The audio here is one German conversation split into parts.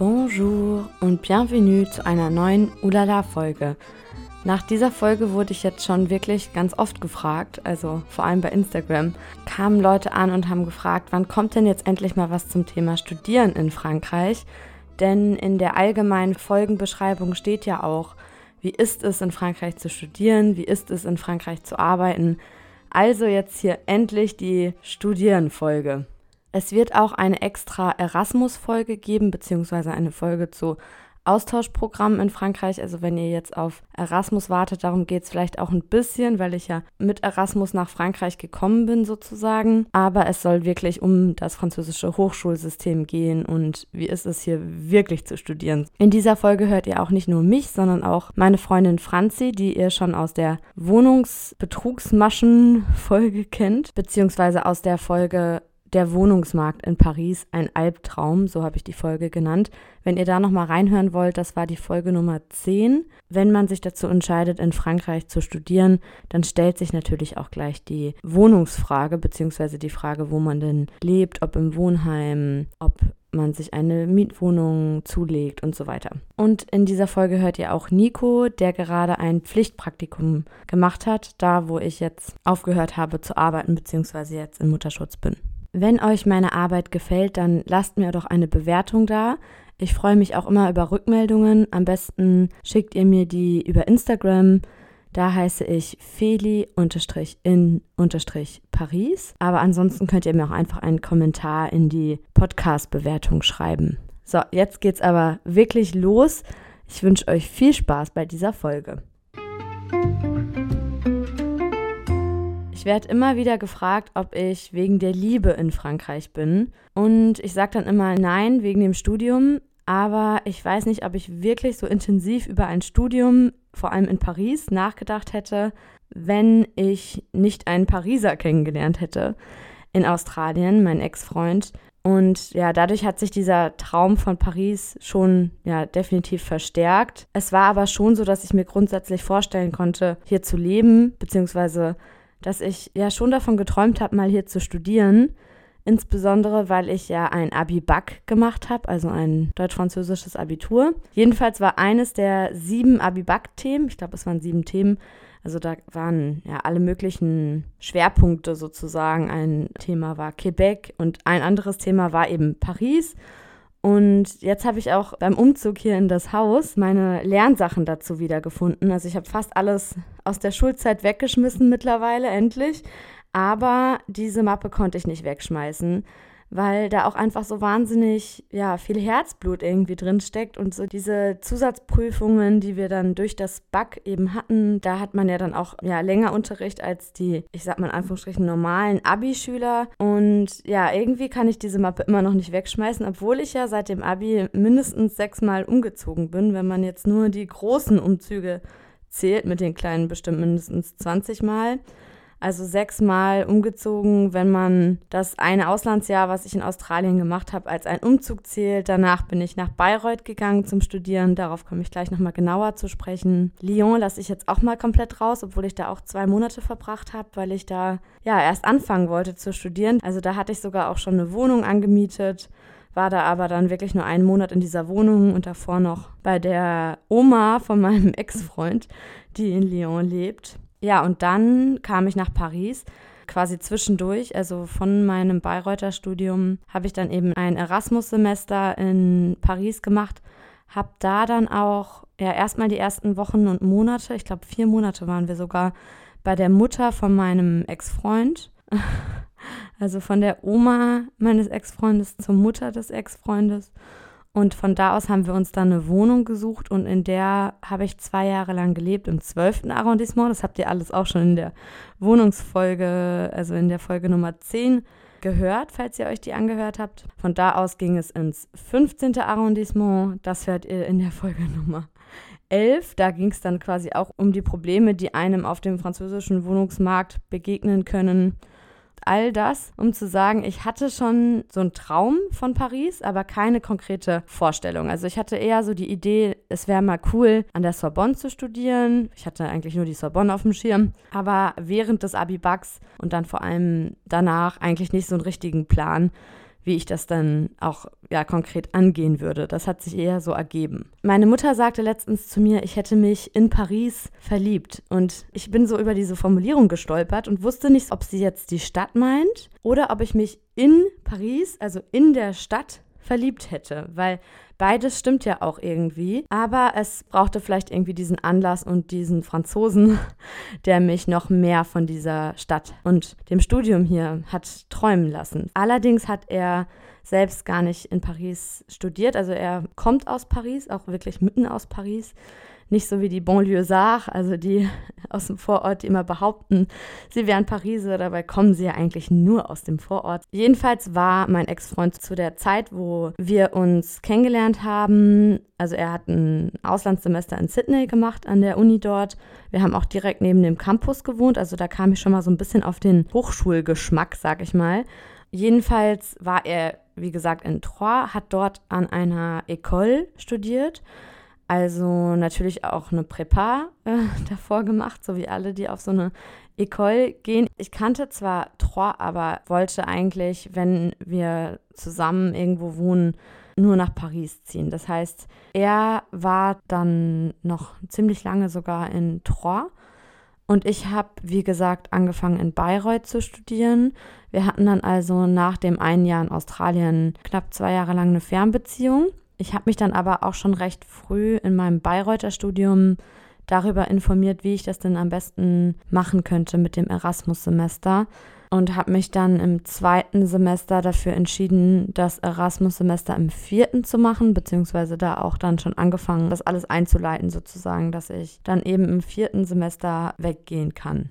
Bonjour und bienvenue zu einer neuen Ulala-Folge. Nach dieser Folge wurde ich jetzt schon wirklich ganz oft gefragt, also vor allem bei Instagram, kamen Leute an und haben gefragt, wann kommt denn jetzt endlich mal was zum Thema Studieren in Frankreich? Denn in der allgemeinen Folgenbeschreibung steht ja auch, wie ist es in Frankreich zu studieren, wie ist es in Frankreich zu arbeiten. Also jetzt hier endlich die Studierenfolge. Es wird auch eine extra Erasmus-Folge geben, beziehungsweise eine Folge zu Austauschprogramm in Frankreich. Also wenn ihr jetzt auf Erasmus wartet, darum geht es vielleicht auch ein bisschen, weil ich ja mit Erasmus nach Frankreich gekommen bin sozusagen. Aber es soll wirklich um das französische Hochschulsystem gehen und wie ist es hier wirklich zu studieren. In dieser Folge hört ihr auch nicht nur mich, sondern auch meine Freundin Franzi, die ihr schon aus der Wohnungsbetrugsmaschen-Folge kennt, beziehungsweise aus der Folge der Wohnungsmarkt in Paris, ein Albtraum, so habe ich die Folge genannt. Wenn ihr da nochmal reinhören wollt, das war die Folge Nummer 10. Wenn man sich dazu entscheidet, in Frankreich zu studieren, dann stellt sich natürlich auch gleich die Wohnungsfrage, beziehungsweise die Frage, wo man denn lebt, ob im Wohnheim, ob man sich eine Mietwohnung zulegt und so weiter. Und in dieser Folge hört ihr auch Nico, der gerade ein Pflichtpraktikum gemacht hat, da wo ich jetzt aufgehört habe zu arbeiten, beziehungsweise jetzt in Mutterschutz bin. Wenn euch meine Arbeit gefällt, dann lasst mir doch eine Bewertung da. Ich freue mich auch immer über Rückmeldungen. Am besten schickt ihr mir die über Instagram. Da heiße ich Feli-in-Paris. Aber ansonsten könnt ihr mir auch einfach einen Kommentar in die Podcast-Bewertung schreiben. So, jetzt geht's aber wirklich los. Ich wünsche euch viel Spaß bei dieser Folge. Ich werde immer wieder gefragt, ob ich wegen der Liebe in Frankreich bin. Und ich sage dann immer nein, wegen dem Studium. Aber ich weiß nicht, ob ich wirklich so intensiv über ein Studium, vor allem in Paris, nachgedacht hätte, wenn ich nicht einen Pariser kennengelernt hätte in Australien, mein Ex-Freund. Und ja, dadurch hat sich dieser Traum von Paris schon ja definitiv verstärkt. Es war aber schon so, dass ich mir grundsätzlich vorstellen konnte, hier zu leben, beziehungsweise dass ich ja schon davon geträumt habe, mal hier zu studieren. Insbesondere, weil ich ja ein Abi-Bac gemacht habe, also ein deutsch-französisches Abitur. Jedenfalls war eines der sieben Abi-Bac-Themen, ich glaube, es waren sieben Themen, also da waren ja alle möglichen Schwerpunkte sozusagen. Ein Thema war Quebec und ein anderes Thema war eben Paris. Und jetzt habe ich auch beim Umzug hier in das Haus meine Lernsachen dazu wiedergefunden. Also ich habe fast alles aus der Schulzeit weggeschmissen mittlerweile, endlich. Aber diese Mappe konnte ich nicht wegschmeißen weil da auch einfach so wahnsinnig ja viel Herzblut irgendwie drin steckt und so diese Zusatzprüfungen, die wir dann durch das Back eben hatten, da hat man ja dann auch ja länger Unterricht als die, ich sag mal in Anführungsstrichen normalen Abi-Schüler und ja irgendwie kann ich diese Mappe immer noch nicht wegschmeißen, obwohl ich ja seit dem Abi mindestens sechsmal umgezogen bin, wenn man jetzt nur die großen Umzüge zählt, mit den kleinen bestimmt mindestens 20 Mal. Also sechsmal umgezogen, wenn man das eine Auslandsjahr, was ich in Australien gemacht habe, als einen Umzug zählt. Danach bin ich nach Bayreuth gegangen zum Studieren. Darauf komme ich gleich nochmal genauer zu sprechen. Lyon lasse ich jetzt auch mal komplett raus, obwohl ich da auch zwei Monate verbracht habe, weil ich da ja erst anfangen wollte zu studieren. Also da hatte ich sogar auch schon eine Wohnung angemietet war da aber dann wirklich nur einen Monat in dieser Wohnung und davor noch bei der Oma von meinem Ex-Freund, die in Lyon lebt. Ja, und dann kam ich nach Paris quasi zwischendurch, also von meinem Bayreuther Studium, habe ich dann eben ein Erasmus-Semester in Paris gemacht, habe da dann auch ja erstmal die ersten Wochen und Monate, ich glaube vier Monate waren wir sogar bei der Mutter von meinem Ex-Freund. Also von der Oma meines Ex-Freundes zur Mutter des Ex-Freundes. Und von da aus haben wir uns dann eine Wohnung gesucht und in der habe ich zwei Jahre lang gelebt, im 12. Arrondissement. Das habt ihr alles auch schon in der Wohnungsfolge, also in der Folge Nummer 10 gehört, falls ihr euch die angehört habt. Von da aus ging es ins 15. Arrondissement. Das hört ihr in der Folge Nummer 11. Da ging es dann quasi auch um die Probleme, die einem auf dem französischen Wohnungsmarkt begegnen können all das, um zu sagen, ich hatte schon so einen Traum von Paris, aber keine konkrete Vorstellung. Also ich hatte eher so die Idee, es wäre mal cool, an der Sorbonne zu studieren. Ich hatte eigentlich nur die Sorbonne auf dem Schirm, aber während des Abi-Bugs und dann vor allem danach eigentlich nicht so einen richtigen Plan wie ich das dann auch ja konkret angehen würde. Das hat sich eher so ergeben. Meine Mutter sagte letztens zu mir, ich hätte mich in Paris verliebt und ich bin so über diese Formulierung gestolpert und wusste nicht, ob sie jetzt die Stadt meint oder ob ich mich in Paris, also in der Stadt verliebt hätte, weil beides stimmt ja auch irgendwie, aber es brauchte vielleicht irgendwie diesen Anlass und diesen Franzosen, der mich noch mehr von dieser Stadt und dem Studium hier hat träumen lassen. Allerdings hat er selbst gar nicht in Paris studiert, also er kommt aus Paris, auch wirklich mitten aus Paris nicht so wie die Banlieusards, also die aus dem Vorort, die immer behaupten, sie wären Pariser, dabei kommen sie ja eigentlich nur aus dem Vorort. Jedenfalls war mein Ex-Freund zu der Zeit, wo wir uns kennengelernt haben, also er hat ein Auslandssemester in Sydney gemacht an der Uni dort. Wir haben auch direkt neben dem Campus gewohnt, also da kam ich schon mal so ein bisschen auf den Hochschulgeschmack, sag ich mal. Jedenfalls war er, wie gesagt, in Troyes, hat dort an einer École studiert also natürlich auch eine Präpa äh, davor gemacht, so wie alle, die auf so eine École gehen. Ich kannte zwar Trois, aber wollte eigentlich, wenn wir zusammen irgendwo wohnen, nur nach Paris ziehen. Das heißt, er war dann noch ziemlich lange sogar in Troyes und ich habe, wie gesagt, angefangen in Bayreuth zu studieren. Wir hatten dann also nach dem einen Jahr in Australien knapp zwei Jahre lang eine Fernbeziehung. Ich habe mich dann aber auch schon recht früh in meinem Bayreuther Studium darüber informiert, wie ich das denn am besten machen könnte mit dem Erasmus-Semester und habe mich dann im zweiten Semester dafür entschieden, das Erasmus-Semester im vierten zu machen, beziehungsweise da auch dann schon angefangen, das alles einzuleiten sozusagen, dass ich dann eben im vierten Semester weggehen kann.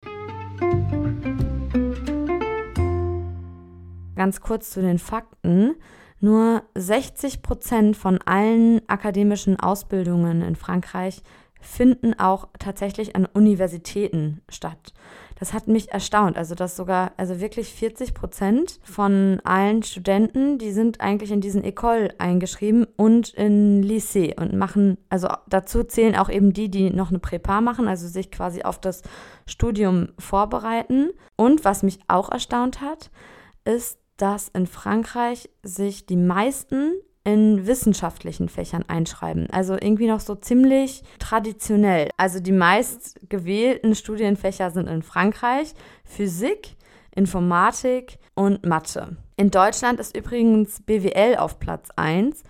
Ganz kurz zu den Fakten. Nur 60 Prozent von allen akademischen Ausbildungen in Frankreich finden auch tatsächlich an Universitäten statt. Das hat mich erstaunt. Also, dass sogar, also wirklich 40 Prozent von allen Studenten, die sind eigentlich in diesen École eingeschrieben und in Lycée und machen, also dazu zählen auch eben die, die noch eine Präpa machen, also sich quasi auf das Studium vorbereiten. Und was mich auch erstaunt hat, ist, dass in Frankreich sich die meisten in wissenschaftlichen Fächern einschreiben. Also irgendwie noch so ziemlich traditionell. Also die meist gewählten Studienfächer sind in Frankreich Physik, Informatik und Mathe. In Deutschland ist übrigens BWL auf Platz 1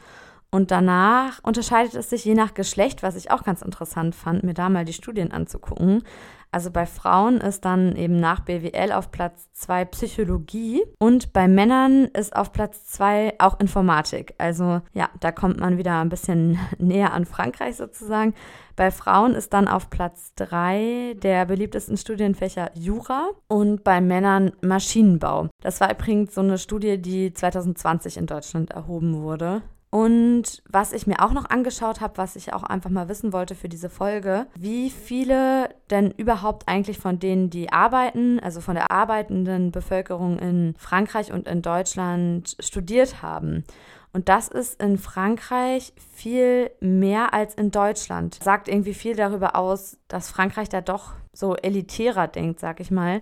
und danach unterscheidet es sich je nach Geschlecht, was ich auch ganz interessant fand, mir da mal die Studien anzugucken. Also bei Frauen ist dann eben nach BWL auf Platz 2 Psychologie und bei Männern ist auf Platz 2 auch Informatik. Also ja, da kommt man wieder ein bisschen näher an Frankreich sozusagen. Bei Frauen ist dann auf Platz 3 der beliebtesten Studienfächer Jura und bei Männern Maschinenbau. Das war übrigens so eine Studie, die 2020 in Deutschland erhoben wurde. Und was ich mir auch noch angeschaut habe, was ich auch einfach mal wissen wollte für diese Folge, wie viele denn überhaupt eigentlich von denen, die arbeiten, also von der arbeitenden Bevölkerung in Frankreich und in Deutschland studiert haben. Und das ist in Frankreich viel mehr als in Deutschland. Sagt irgendwie viel darüber aus, dass Frankreich da doch so elitärer denkt, sag ich mal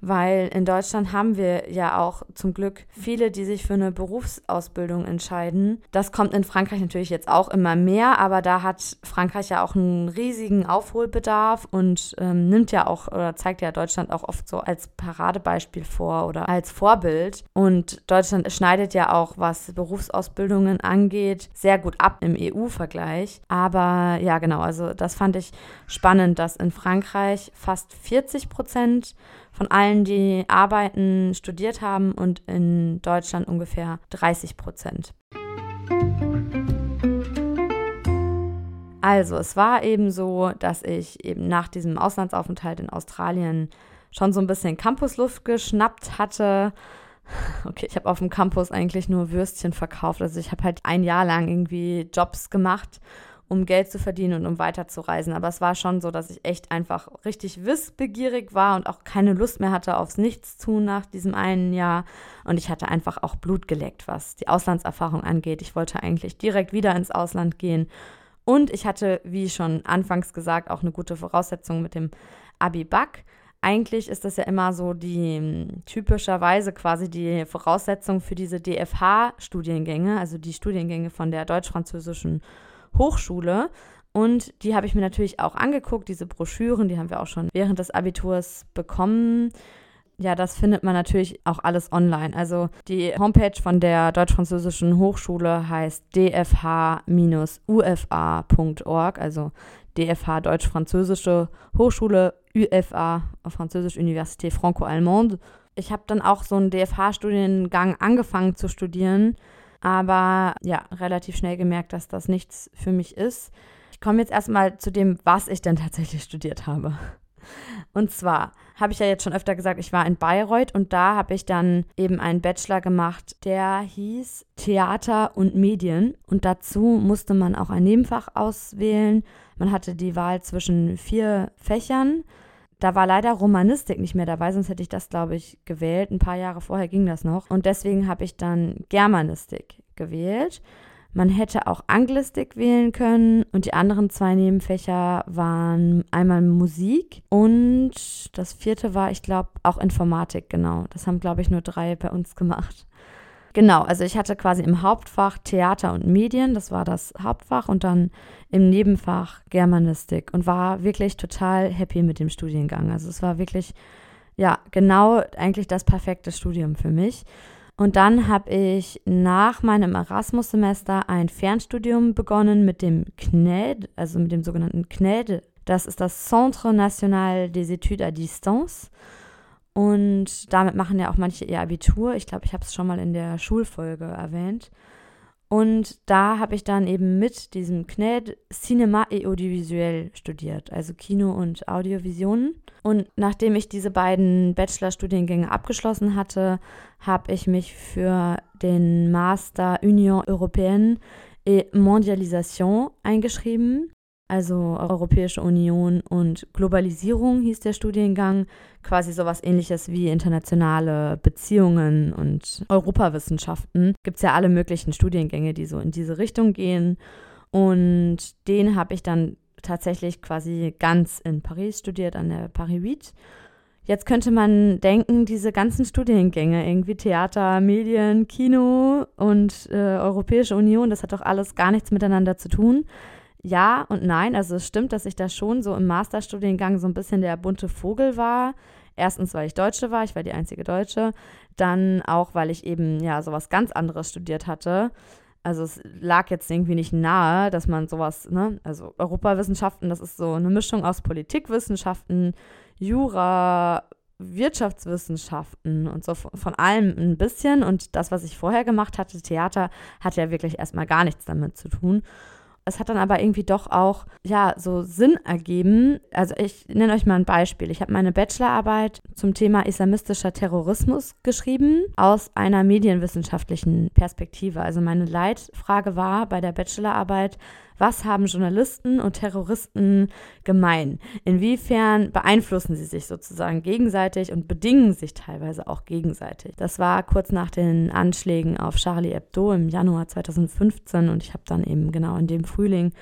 weil in Deutschland haben wir ja auch zum Glück viele, die sich für eine Berufsausbildung entscheiden. Das kommt in Frankreich natürlich jetzt auch immer mehr, aber da hat Frankreich ja auch einen riesigen Aufholbedarf und ähm, nimmt ja auch oder zeigt ja Deutschland auch oft so als Paradebeispiel vor oder als Vorbild. Und Deutschland schneidet ja auch, was Berufsausbildungen angeht, sehr gut ab im EU-Vergleich. Aber ja, genau, also das fand ich spannend, dass in Frankreich fast 40 Prozent von allen, die arbeiten, studiert haben und in Deutschland ungefähr 30 Prozent. Also, es war eben so, dass ich eben nach diesem Auslandsaufenthalt in Australien schon so ein bisschen Campusluft geschnappt hatte. Okay, ich habe auf dem Campus eigentlich nur Würstchen verkauft. Also ich habe halt ein Jahr lang irgendwie Jobs gemacht um Geld zu verdienen und um weiterzureisen. Aber es war schon so, dass ich echt einfach richtig wissbegierig war und auch keine Lust mehr hatte aufs Nichtstun nach diesem einen Jahr. Und ich hatte einfach auch Blut geleckt, was die Auslandserfahrung angeht. Ich wollte eigentlich direkt wieder ins Ausland gehen. Und ich hatte, wie schon anfangs gesagt, auch eine gute Voraussetzung mit dem Abi-Back. eigentlich ist das ja immer so die hm, typischerweise quasi die Voraussetzung für diese DFH-Studiengänge, also die Studiengänge von der deutsch-französischen Hochschule. Und die habe ich mir natürlich auch angeguckt, diese Broschüren, die haben wir auch schon während des Abiturs bekommen. Ja, das findet man natürlich auch alles online. Also die Homepage von der Deutsch-Französischen Hochschule heißt dfh-ufa.org, also DFH Deutsch-Französische Hochschule, UFA, Französisch Université Franco-Allemande. Ich habe dann auch so einen DFH-Studiengang angefangen zu studieren, aber ja, relativ schnell gemerkt, dass das nichts für mich ist. Ich komme jetzt erstmal zu dem, was ich denn tatsächlich studiert habe. Und zwar habe ich ja jetzt schon öfter gesagt, ich war in Bayreuth und da habe ich dann eben einen Bachelor gemacht, der hieß Theater und Medien. Und dazu musste man auch ein Nebenfach auswählen. Man hatte die Wahl zwischen vier Fächern. Da war leider Romanistik nicht mehr dabei, sonst hätte ich das, glaube ich, gewählt. Ein paar Jahre vorher ging das noch. Und deswegen habe ich dann Germanistik gewählt. Man hätte auch Anglistik wählen können und die anderen zwei Nebenfächer waren einmal Musik und das vierte war, ich glaube, auch Informatik, genau. Das haben, glaube ich, nur drei bei uns gemacht. Genau, also ich hatte quasi im Hauptfach Theater und Medien, das war das Hauptfach, und dann im Nebenfach Germanistik und war wirklich total happy mit dem Studiengang. Also es war wirklich, ja, genau eigentlich das perfekte Studium für mich. Und dann habe ich nach meinem Erasmus-Semester ein Fernstudium begonnen mit dem CNED, also mit dem sogenannten CNED. Das ist das Centre National des Études à Distance. Und damit machen ja auch manche ihr Abitur. Ich glaube, ich habe es schon mal in der Schulfolge erwähnt. Und da habe ich dann eben mit diesem CNED Cinema et Audiovisuel studiert, also Kino und Audiovisionen. Und nachdem ich diese beiden Bachelorstudiengänge abgeschlossen hatte, habe ich mich für den Master Union Européenne et Mondialisation eingeschrieben also Europäische Union und Globalisierung hieß der Studiengang, quasi sowas ähnliches wie internationale Beziehungen und Europawissenschaften. Gibt es ja alle möglichen Studiengänge, die so in diese Richtung gehen. Und den habe ich dann tatsächlich quasi ganz in Paris studiert, an der Paris 8. Jetzt könnte man denken, diese ganzen Studiengänge, irgendwie Theater, Medien, Kino und äh, Europäische Union, das hat doch alles gar nichts miteinander zu tun ja und nein. Also es stimmt, dass ich da schon so im Masterstudiengang so ein bisschen der bunte Vogel war. Erstens, weil ich Deutsche war, ich war die einzige Deutsche. Dann auch, weil ich eben ja sowas ganz anderes studiert hatte. Also es lag jetzt irgendwie nicht nahe, dass man sowas, ne, also Europawissenschaften, das ist so eine Mischung aus Politikwissenschaften, Jura, Wirtschaftswissenschaften und so von allem ein bisschen. Und das, was ich vorher gemacht hatte, Theater, hat ja wirklich erstmal gar nichts damit zu tun. Es hat dann aber irgendwie doch auch, ja, so Sinn ergeben. Also ich nenne euch mal ein Beispiel. Ich habe meine Bachelorarbeit zum Thema islamistischer Terrorismus geschrieben aus einer medienwissenschaftlichen Perspektive. Also meine Leitfrage war bei der Bachelorarbeit, was haben Journalisten und Terroristen gemein? Inwiefern beeinflussen sie sich sozusagen gegenseitig und bedingen sich teilweise auch gegenseitig? Das war kurz nach den Anschlägen auf Charlie Hebdo im Januar 2015 und ich habe dann eben genau in dem Frühling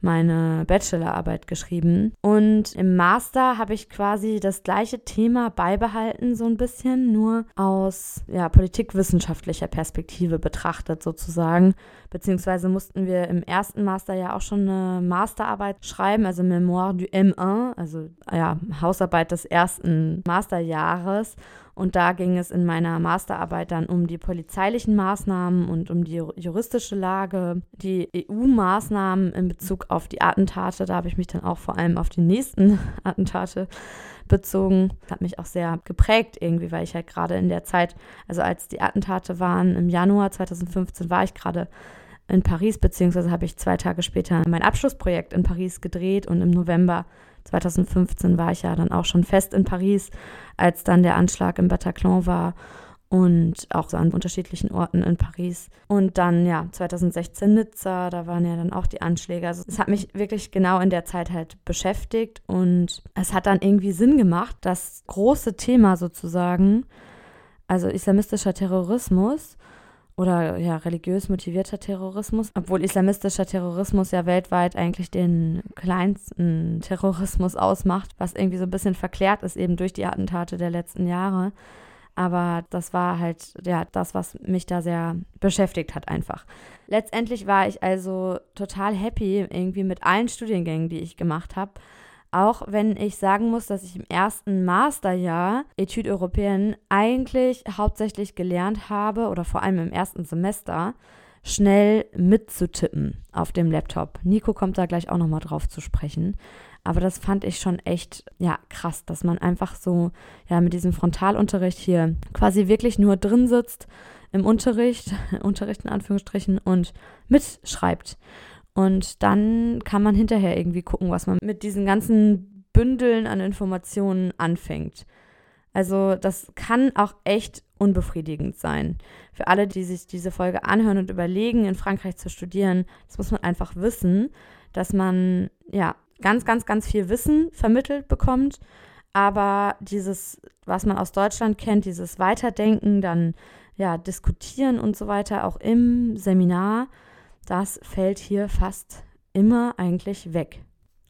meine Bachelorarbeit geschrieben. Und im Master habe ich quasi das gleiche Thema beibehalten, so ein bisschen, nur aus ja, politikwissenschaftlicher Perspektive betrachtet sozusagen. Beziehungsweise mussten wir im ersten Master ja auch schon eine Masterarbeit schreiben, also Memoire du M1, also ja, Hausarbeit des ersten Masterjahres. Und da ging es in meiner Masterarbeit dann um die polizeilichen Maßnahmen und um die juristische Lage, die EU-Maßnahmen in Bezug auf die Attentate. Da habe ich mich dann auch vor allem auf die nächsten Attentate bezogen. Hat mich auch sehr geprägt irgendwie, weil ich halt gerade in der Zeit, also als die Attentate waren im Januar 2015, war ich gerade in Paris, beziehungsweise habe ich zwei Tage später mein Abschlussprojekt in Paris gedreht und im November 2015 war ich ja dann auch schon fest in Paris, als dann der Anschlag im Bataclan war und auch so an unterschiedlichen Orten in Paris. Und dann, ja, 2016 Nizza, da waren ja dann auch die Anschläge. Also es hat mich wirklich genau in der Zeit halt beschäftigt und es hat dann irgendwie Sinn gemacht, das große Thema sozusagen, also islamistischer Terrorismus oder ja, religiös motivierter Terrorismus, obwohl islamistischer Terrorismus ja weltweit eigentlich den kleinsten Terrorismus ausmacht, was irgendwie so ein bisschen verklärt ist eben durch die Attentate der letzten Jahre. Aber das war halt ja das, was mich da sehr beschäftigt hat einfach. Letztendlich war ich also total happy irgendwie mit allen Studiengängen, die ich gemacht habe. Auch wenn ich sagen muss, dass ich im ersten Masterjahr Etude Européenne eigentlich hauptsächlich gelernt habe oder vor allem im ersten Semester schnell mitzutippen auf dem Laptop. Nico kommt da gleich auch nochmal drauf zu sprechen. Aber das fand ich schon echt, ja, krass, dass man einfach so, ja, mit diesem Frontalunterricht hier quasi wirklich nur drin sitzt im Unterricht, Unterricht in Anführungsstrichen, und mitschreibt. Und dann kann man hinterher irgendwie gucken, was man mit diesen ganzen Bündeln an Informationen anfängt. Also das kann auch echt unbefriedigend sein. Für alle, die sich diese Folge anhören und überlegen, in Frankreich zu studieren, das muss man einfach wissen, dass man ja ganz, ganz, ganz viel Wissen vermittelt bekommt. Aber dieses, was man aus Deutschland kennt, dieses Weiterdenken, dann ja, diskutieren und so weiter, auch im Seminar, das fällt hier fast immer eigentlich weg.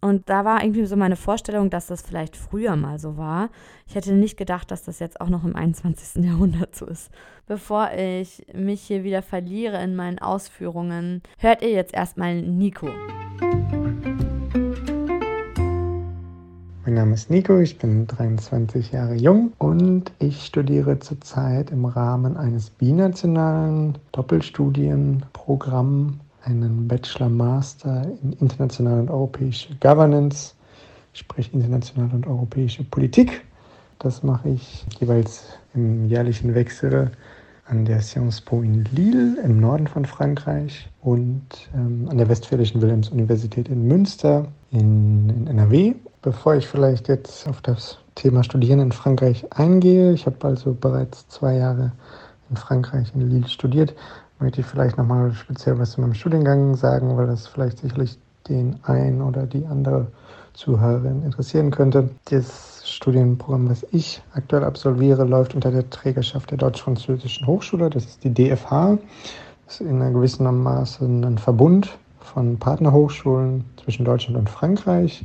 Und da war irgendwie so meine Vorstellung, dass das vielleicht früher mal so war. Ich hätte nicht gedacht, dass das jetzt auch noch im 21. Jahrhundert so ist. Bevor ich mich hier wieder verliere in meinen Ausführungen, hört ihr jetzt erstmal Nico. Mein Name ist Nico, ich bin 23 Jahre jung und ich studiere zurzeit im Rahmen eines binationalen Doppelstudienprogramms einen Bachelor-Master in internationale und europäische Governance, sprich internationale und europäische Politik. Das mache ich jeweils im jährlichen Wechsel an der Sciences Po in Lille im Norden von Frankreich und ähm, an der Westfälischen Wilhelms-Universität in Münster in, in NRW. Bevor ich vielleicht jetzt auf das Thema Studieren in Frankreich eingehe, ich habe also bereits zwei Jahre in Frankreich in Lille studiert, möchte ich vielleicht nochmal speziell was zu meinem Studiengang sagen, weil das vielleicht sicherlich den einen oder die andere Zuhörerin interessieren könnte. Das Studienprogramm, das ich aktuell absolviere, läuft unter der Trägerschaft der Deutsch-Französischen Hochschule. Das ist die DFH. Das ist in einer gewissen Maße ein Verbund von Partnerhochschulen zwischen Deutschland und Frankreich,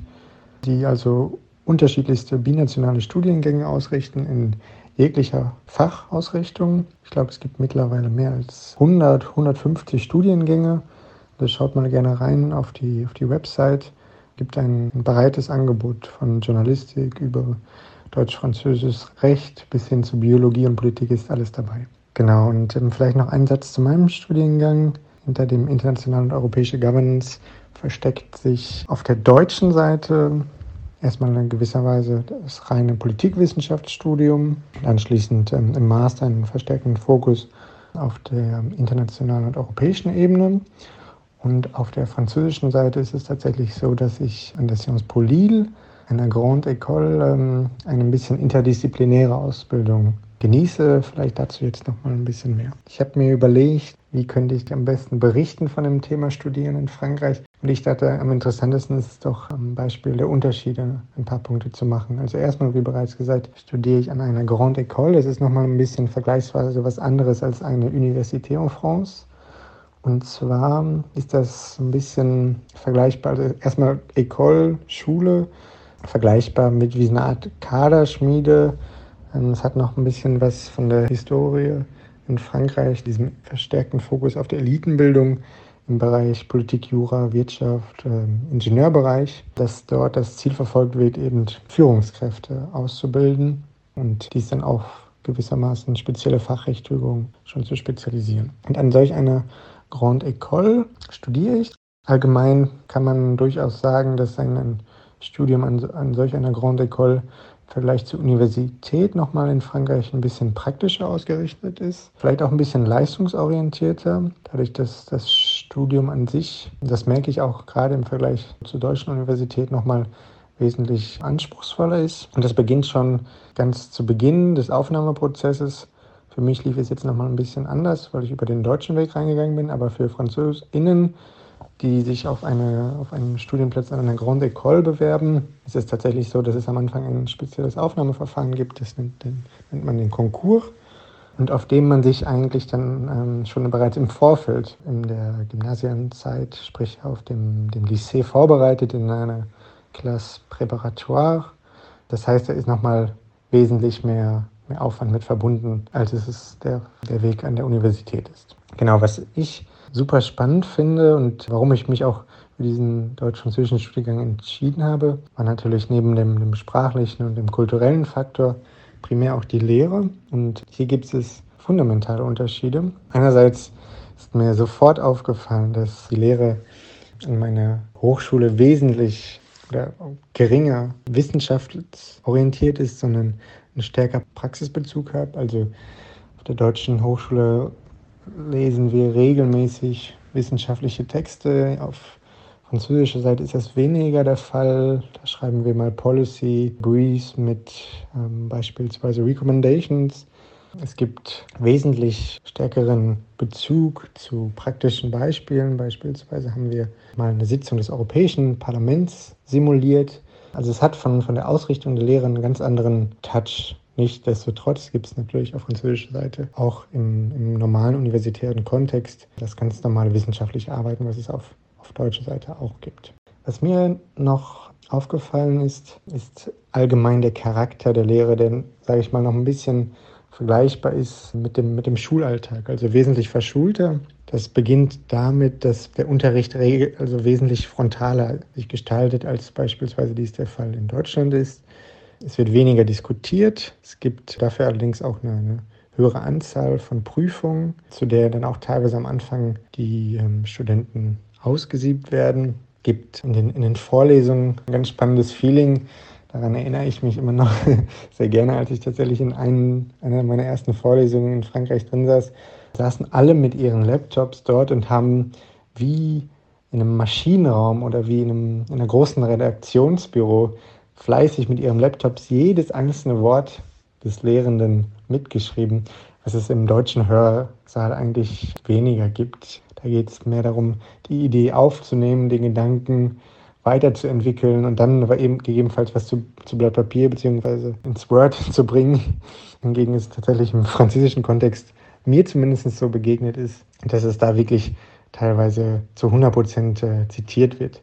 die also unterschiedlichste binationale Studiengänge ausrichten in jeglicher Fachausrichtung. Ich glaube, es gibt mittlerweile mehr als 100, 150 Studiengänge. Also schaut mal gerne rein auf die, auf die Website. Es gibt ein, breites Angebot von Journalistik über Deutsch-Französisch Recht bis hin zu Biologie und Politik ist alles dabei. Genau, und ähm, vielleicht noch ein Satz zu meinem Studiengang. Hinter dem internationalen und europäische Governance versteckt sich auf der deutschen Seite erstmal in gewisser Weise das reine Politikwissenschaftsstudium, anschließend ähm, im Master einen verstärkten Fokus auf der internationalen und europäischen Ebene. Und auf der französischen Seite ist es tatsächlich so, dass ich an der Sciences Po Lille, einer Grande École, ähm, eine ein bisschen interdisziplinäre Ausbildung genieße. Vielleicht dazu jetzt noch mal ein bisschen mehr. Ich habe mir überlegt, wie könnte ich am besten berichten von dem Thema Studieren in Frankreich. Und ich dachte, am interessantesten ist es doch am Beispiel der Unterschiede ein paar Punkte zu machen. Also erstmal, wie bereits gesagt, studiere ich an einer Grande École. Das ist nochmal ein bisschen vergleichsweise was anderes als eine Université en France. Und zwar ist das ein bisschen vergleichbar, also erstmal École, Schule, vergleichbar mit wie eine Art Kaderschmiede. Ähm, es hat noch ein bisschen was von der Historie in Frankreich, diesem verstärkten Fokus auf die Elitenbildung im Bereich Politik, Jura, Wirtschaft, ähm, Ingenieurbereich, dass dort das Ziel verfolgt wird, eben Führungskräfte auszubilden und dies dann auch gewissermaßen spezielle Fachrichtungen schon zu spezialisieren. Und an solch einer Grande École studiere ich. Allgemein kann man durchaus sagen, dass ein Studium an, an solch einer Grande École Vergleich zur Universität nochmal in Frankreich ein bisschen praktischer ausgerichtet ist, vielleicht auch ein bisschen leistungsorientierter, dadurch, dass das Studium an sich, das merke ich auch gerade im Vergleich zur deutschen Universität nochmal wesentlich anspruchsvoller ist. Und das beginnt schon ganz zu Beginn des Aufnahmeprozesses. Für mich lief es jetzt nochmal ein bisschen anders, weil ich über den deutschen Weg reingegangen bin, aber für FranzösInnen die sich auf, eine, auf einen Studienplatz an einer Grande École bewerben. Es ist tatsächlich so, dass es am Anfang ein spezielles Aufnahmeverfahren gibt, das nennt, nennt man den Konkurs. und auf dem man sich eigentlich dann ähm, schon bereits im Vorfeld in der Gymnasienzeit, sprich auf dem, dem Lycée vorbereitet in einer Klasse Préparatoire. Das heißt, da ist nochmal wesentlich mehr, mehr Aufwand mit verbunden, als es der, der Weg an der Universität ist. Genau, was ich super spannend finde und warum ich mich auch für diesen deutsch-französischen Studiengang entschieden habe, war natürlich neben dem, dem sprachlichen und dem kulturellen Faktor primär auch die Lehre. Und hier gibt es fundamentale Unterschiede. Einerseits ist mir sofort aufgefallen, dass die Lehre in meiner Hochschule wesentlich oder geringer wissenschaftsorientiert ist, sondern einen stärker Praxisbezug hat. Also auf der deutschen Hochschule lesen wir regelmäßig wissenschaftliche Texte. Auf französischer Seite ist das weniger der Fall. Da schreiben wir mal Policy Briefs mit ähm, beispielsweise Recommendations. Es gibt wesentlich stärkeren Bezug zu praktischen Beispielen. Beispielsweise haben wir mal eine Sitzung des Europäischen Parlaments simuliert. Also es hat von, von der Ausrichtung der Lehre einen ganz anderen Touch. Nichtsdestotrotz gibt es natürlich auf französischer Seite auch im, im, normalen universitären Kontext das ganz normale wissenschaftliche Arbeiten, was es auf, auf deutscher Seite auch gibt. Was mir noch aufgefallen ist, ist allgemein der Charakter der Lehre, der, sage ich mal, noch ein bisschen vergleichbar ist mit dem, mit dem Schulalltag, also wesentlich verschulter. Das beginnt damit, dass der Unterricht also wesentlich frontaler sich gestaltet, als beispielsweise dies der Fall in Deutschland ist. Es wird weniger diskutiert. Es gibt dafür allerdings auch eine, eine höhere Anzahl von Prüfungen, zu der dann auch teilweise am Anfang die ähm, Studenten ausgesiebt werden. Es gibt in den, in den Vorlesungen ein ganz spannendes Feeling, Daran erinnere ich mich immer noch sehr gerne, als ich tatsächlich in einen, einer meiner ersten Vorlesungen in Frankreich drin saß. Saßen alle mit ihren Laptops dort und haben wie in einem Maschinenraum oder wie in, einem, in einer großen Redaktionsbüro fleißig mit ihren Laptops jedes einzelne Wort des Lehrenden mitgeschrieben, was es im deutschen Hörsaal eigentlich weniger gibt. Da geht es mehr darum, die Idee aufzunehmen, den Gedanken weiterzuentwickeln und dann eben gegebenenfalls was zu, zu Blatt Papier bzw. ins Word zu bringen. Hingegen ist tatsächlich im französischen Kontext mir zumindest so begegnet ist, dass es da wirklich teilweise zu 100 Prozent äh, zitiert wird.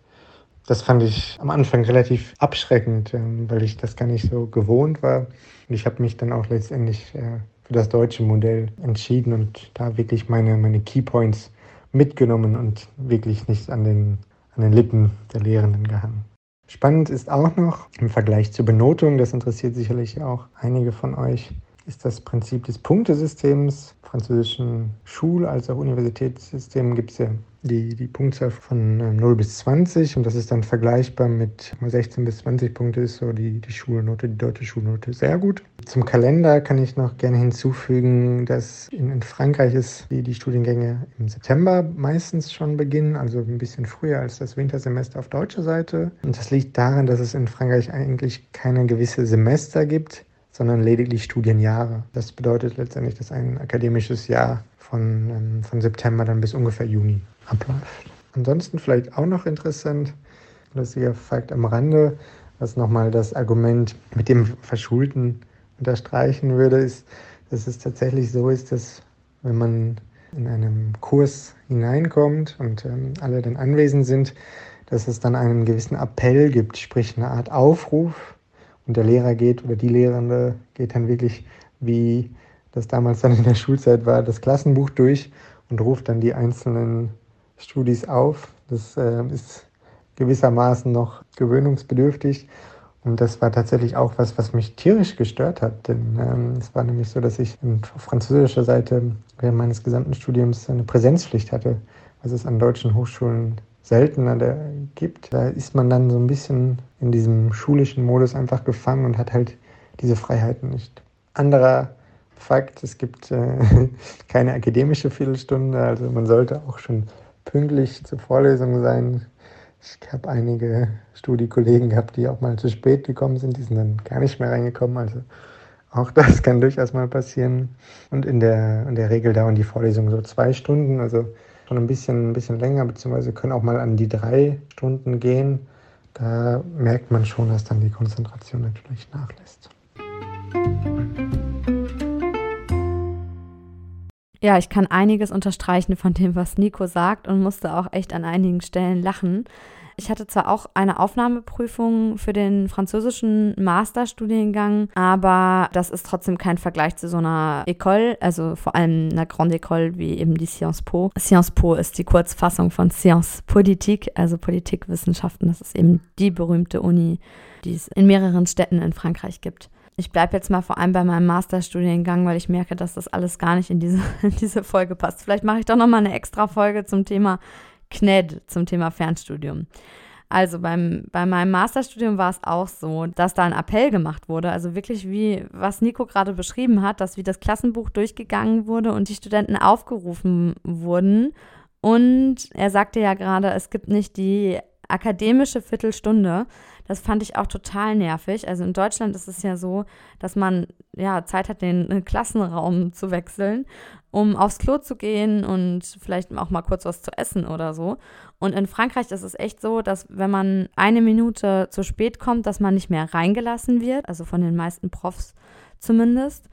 Das fand ich am Anfang relativ abschreckend, ähm, weil ich das gar nicht so gewohnt war. Und ich habe mich dann auch letztendlich äh, für das deutsche Modell entschieden und da wirklich meine, meine Keypoints mitgenommen und wirklich nicht an den an den Lippen der Lehrenden gehangen. Spannend ist auch noch im Vergleich zur Benotung, das interessiert sicherlich auch einige von euch, ist das Prinzip des Punktesystems. Im französischen Schul- als auch Universitätssystem gibt es ja die, die Punktzahl von 0 ähm, bis 20 und das ist dann vergleichbar mit 16 bis 20 Punkte ist so die, die Schulnote, die deutsche Schulnote sehr gut. Zum Kalender kann ich noch gerne hinzufügen, dass in, in Frankreich ist die, die Studiengänge im September meistens schon beginnen, also ein bisschen früher als das Wintersemester auf deutscher Seite. Und das liegt daran, dass es in Frankreich eigentlich keine gewisse Semester gibt sondern lediglich Studienjahre. Das bedeutet letztendlich, dass ein akademisches Jahr von, ähm, von September dann bis ungefähr Juni abläuft. Ansonsten vielleicht auch noch interessant, lustiger Fakt am Rande, was nochmal das Argument mit dem Verschulten unterstreichen würde, ist, dass es tatsächlich so ist, dass wenn man in einem Kurs hineinkommt und ähm, alle dann anwesend sind, dass es dann einen gewissen Appell gibt, sprich eine Art Aufruf und der Lehrer geht oder die Lehrende geht dann wirklich, wie das damals dann in der Schulzeit war, das Klassenbuch durch und ruft dann die einzelnen Studis auf. Das äh, ist gewissermaßen noch gewöhnungsbedürftig. Und das war tatsächlich auch was, was mich tierisch gestört hat. Denn ähm, es war nämlich so, dass ich auf französischer Seite während meines gesamten Studiums eine Präsenzpflicht hatte, was es an deutschen Hochschulen seltener gibt. Da ist man dann so ein bisschen in diesem schulischen Modus einfach gefangen und hat halt diese Freiheiten nicht. Anderer Fakt, es gibt äh, keine akademische Viertelstunde, also man sollte auch schon pünktlich zur Vorlesung sein. Ich habe einige Studiekollegen gehabt, die auch mal zu spät gekommen sind, die sind dann gar nicht mehr reingekommen. Also auch das kann durchaus mal passieren. Und in der, in der Regel dauern die Vorlesungen so zwei Stunden, also schon ein bisschen, ein bisschen länger, beziehungsweise können auch mal an die drei Stunden gehen. Da merkt man schon, dass dann die Konzentration natürlich nachlässt. Ja, ich kann einiges unterstreichen von dem, was Nico sagt und musste auch echt an einigen Stellen lachen. Ich hatte zwar auch eine Aufnahmeprüfung für den französischen Masterstudiengang, aber das ist trotzdem kein Vergleich zu so einer École, also vor allem einer Grande École wie eben die Sciences Po. Sciences Po ist die Kurzfassung von Sciences Politique, also Politikwissenschaften. Das ist eben die berühmte Uni, die es in mehreren Städten in Frankreich gibt. Ich bleibe jetzt mal vor allem bei meinem Masterstudiengang, weil ich merke, dass das alles gar nicht in diese, in diese Folge passt. Vielleicht mache ich doch nochmal eine extra Folge zum Thema KNED zum Thema Fernstudium. Also beim, bei meinem Masterstudium war es auch so, dass da ein Appell gemacht wurde. Also wirklich wie, was Nico gerade beschrieben hat, dass wie das Klassenbuch durchgegangen wurde und die Studenten aufgerufen wurden. Und er sagte ja gerade, es gibt nicht die akademische Viertelstunde. Das fand ich auch total nervig. Also in Deutschland ist es ja so, dass man ja Zeit hat, den Klassenraum zu wechseln um aufs Klo zu gehen und vielleicht auch mal kurz was zu essen oder so. Und in Frankreich ist es echt so, dass wenn man eine Minute zu spät kommt, dass man nicht mehr reingelassen wird, also von den meisten Profs zumindest.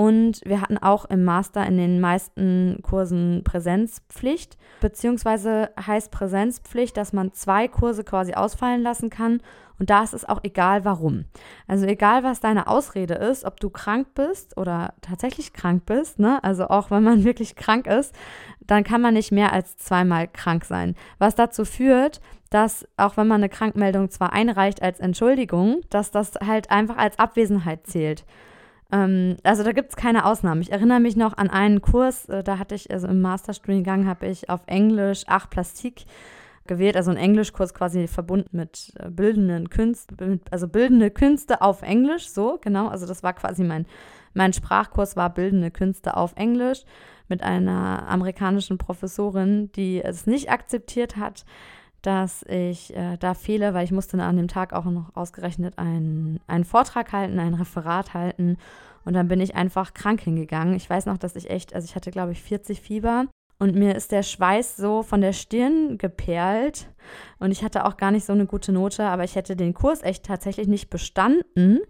Und wir hatten auch im Master in den meisten Kursen Präsenzpflicht, beziehungsweise heißt Präsenzpflicht, dass man zwei Kurse quasi ausfallen lassen kann und da ist es auch egal, warum. Also egal, was deine Ausrede ist, ob du krank bist oder tatsächlich krank bist, ne? also auch wenn man wirklich krank ist, dann kann man nicht mehr als zweimal krank sein. Was dazu führt, dass auch wenn man eine Krankmeldung zwar einreicht als Entschuldigung, dass das halt einfach als Abwesenheit zählt ähm, also da gibt es keine Ausnahmen. Ich erinnere mich noch an einen Kurs, äh, da hatte ich, also im Masterstudiengang habe ich auf Englisch Ach Plastik gewählt, also ein Englischkurs quasi verbunden mit äh, bildenden Künsten, also bildende Künste auf Englisch, so, genau. Also das war quasi mein, mein Sprachkurs war bildende Künste auf Englisch mit einer amerikanischen Professorin, die es nicht akzeptiert hat, dass ich äh, da fehle, weil ich musste an dem Tag auch noch ausgerechnet einen, einen Vortrag halten, ein Referat halten. Und dann bin ich einfach krank hingegangen. Ich weiß noch, dass ich echt, also ich hatte, glaube ich, 40 Fieber und mir ist der Schweiß so von der Stirn geperlt und ich hatte auch gar nicht so eine gute Note, aber ich hätte den Kurs echt tatsächlich nicht bestanden,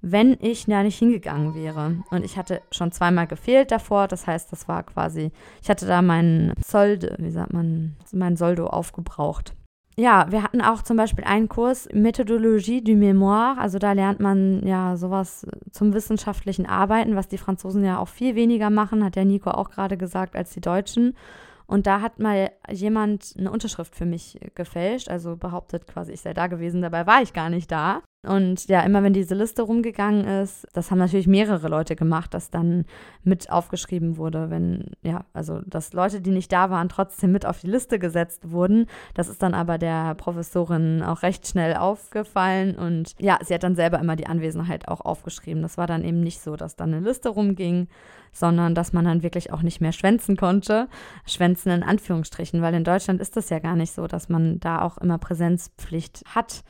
wenn ich da nicht hingegangen wäre. Und ich hatte schon zweimal gefehlt davor, das heißt, das war quasi, ich hatte da meinen Solde, wie sagt man, mein Soldo aufgebraucht ja, wir hatten auch zum Beispiel einen Kurs Methodologie du Mémoire. Also da lernt man ja sowas zum wissenschaftlichen Arbeiten, was die Franzosen ja auch viel weniger machen, hat der Nico auch gerade gesagt, als die Deutschen. Und da hat mal jemand eine Unterschrift für mich gefälscht, also behauptet quasi, ich sei da gewesen, dabei war ich gar nicht da. Und ja, immer wenn diese Liste rumgegangen ist, das haben natürlich mehrere Leute gemacht, dass dann mit aufgeschrieben wurde, wenn, ja, also dass Leute, die nicht da waren, trotzdem mit auf die Liste gesetzt wurden. Das ist dann aber der Professorin auch recht schnell aufgefallen und ja, sie hat dann selber immer die Anwesenheit auch aufgeschrieben. Das war dann eben nicht so, dass dann eine Liste rumging, sondern dass man dann wirklich auch nicht mehr schwänzen konnte. Schwänzen in Anführungsstrichen, weil in Deutschland ist das ja gar nicht so, dass man da auch immer Präsenzpflicht hat.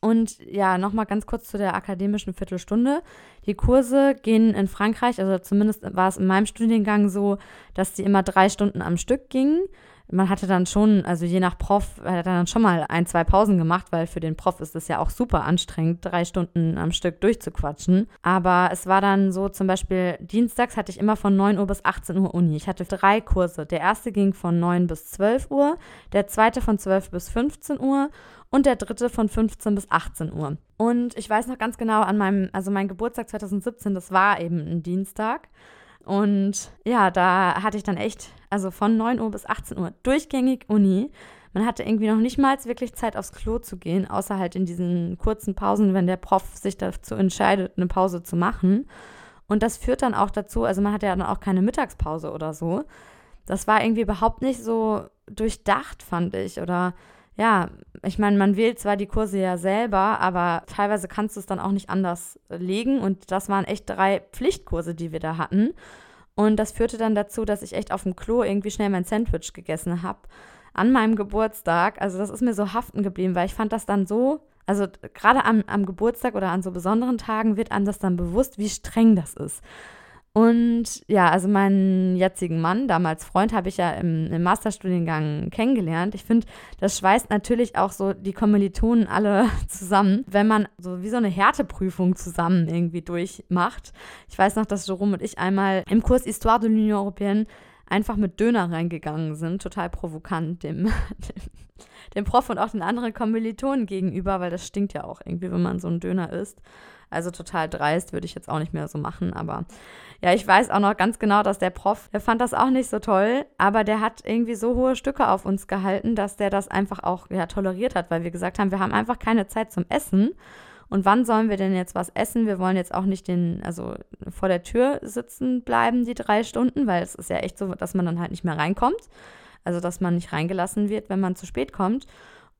Und ja, nochmal ganz kurz zu der akademischen Viertelstunde. Die Kurse gehen in Frankreich, also zumindest war es in meinem Studiengang so, dass die immer drei Stunden am Stück gingen man hatte dann schon, also je nach Prof, hat er dann schon mal ein, zwei Pausen gemacht, weil für den Prof ist es ja auch super anstrengend, drei Stunden am Stück durchzuquatschen. Aber es war dann so, zum Beispiel dienstags hatte ich immer von 9 Uhr bis 18 Uhr Uni. Ich hatte drei Kurse. Der erste ging von 9 bis 12 Uhr, der zweite von 12 bis 15 Uhr und der dritte von 15 bis 18 Uhr. Und ich weiß noch ganz genau an meinem, also mein Geburtstag 2017, das war eben ein Dienstag. Und ja, da hatte ich dann echt, also von 9 Uhr bis 18 Uhr durchgängig Uni. Man hatte irgendwie noch nicht mal wirklich Zeit aufs Klo zu gehen, außer halt in diesen kurzen Pausen, wenn der Prof sich dazu entscheidet, eine Pause zu machen. Und das führt dann auch dazu, also man hatte ja dann auch keine Mittagspause oder so. Das war irgendwie überhaupt nicht so durchdacht, fand ich. Oder ja, ich meine, man wählt zwar die Kurse ja selber, aber teilweise kannst du es dann auch nicht anders legen. Und das waren echt drei Pflichtkurse, die wir da hatten. Und das führte dann dazu, dass ich echt auf dem Klo irgendwie schnell mein Sandwich gegessen habe. An meinem Geburtstag. Also das ist mir so haften geblieben, weil ich fand das dann so, also gerade am, am Geburtstag oder an so besonderen Tagen wird einem das dann bewusst, wie streng das ist. Und ja, also meinen jetzigen Mann, damals Freund, habe ich ja im, im Masterstudiengang kennengelernt. Ich finde, das schweißt natürlich auch so die Kommilitonen alle zusammen, wenn man so wie so eine Härteprüfung zusammen irgendwie durchmacht. Ich weiß noch, dass Jerome und ich einmal im Kurs Histoire de l'Union Européenne einfach mit Döner reingegangen sind, total provokant dem, dem, dem Prof und auch den anderen Kommilitonen gegenüber, weil das stinkt ja auch irgendwie, wenn man so einen Döner isst. Also total dreist, würde ich jetzt auch nicht mehr so machen. Aber ja, ich weiß auch noch ganz genau, dass der Prof, der fand das auch nicht so toll, aber der hat irgendwie so hohe Stücke auf uns gehalten, dass der das einfach auch ja, toleriert hat, weil wir gesagt haben, wir haben einfach keine Zeit zum Essen. Und wann sollen wir denn jetzt was essen? Wir wollen jetzt auch nicht den, also vor der Tür sitzen bleiben, die drei Stunden, weil es ist ja echt so, dass man dann halt nicht mehr reinkommt. Also, dass man nicht reingelassen wird, wenn man zu spät kommt.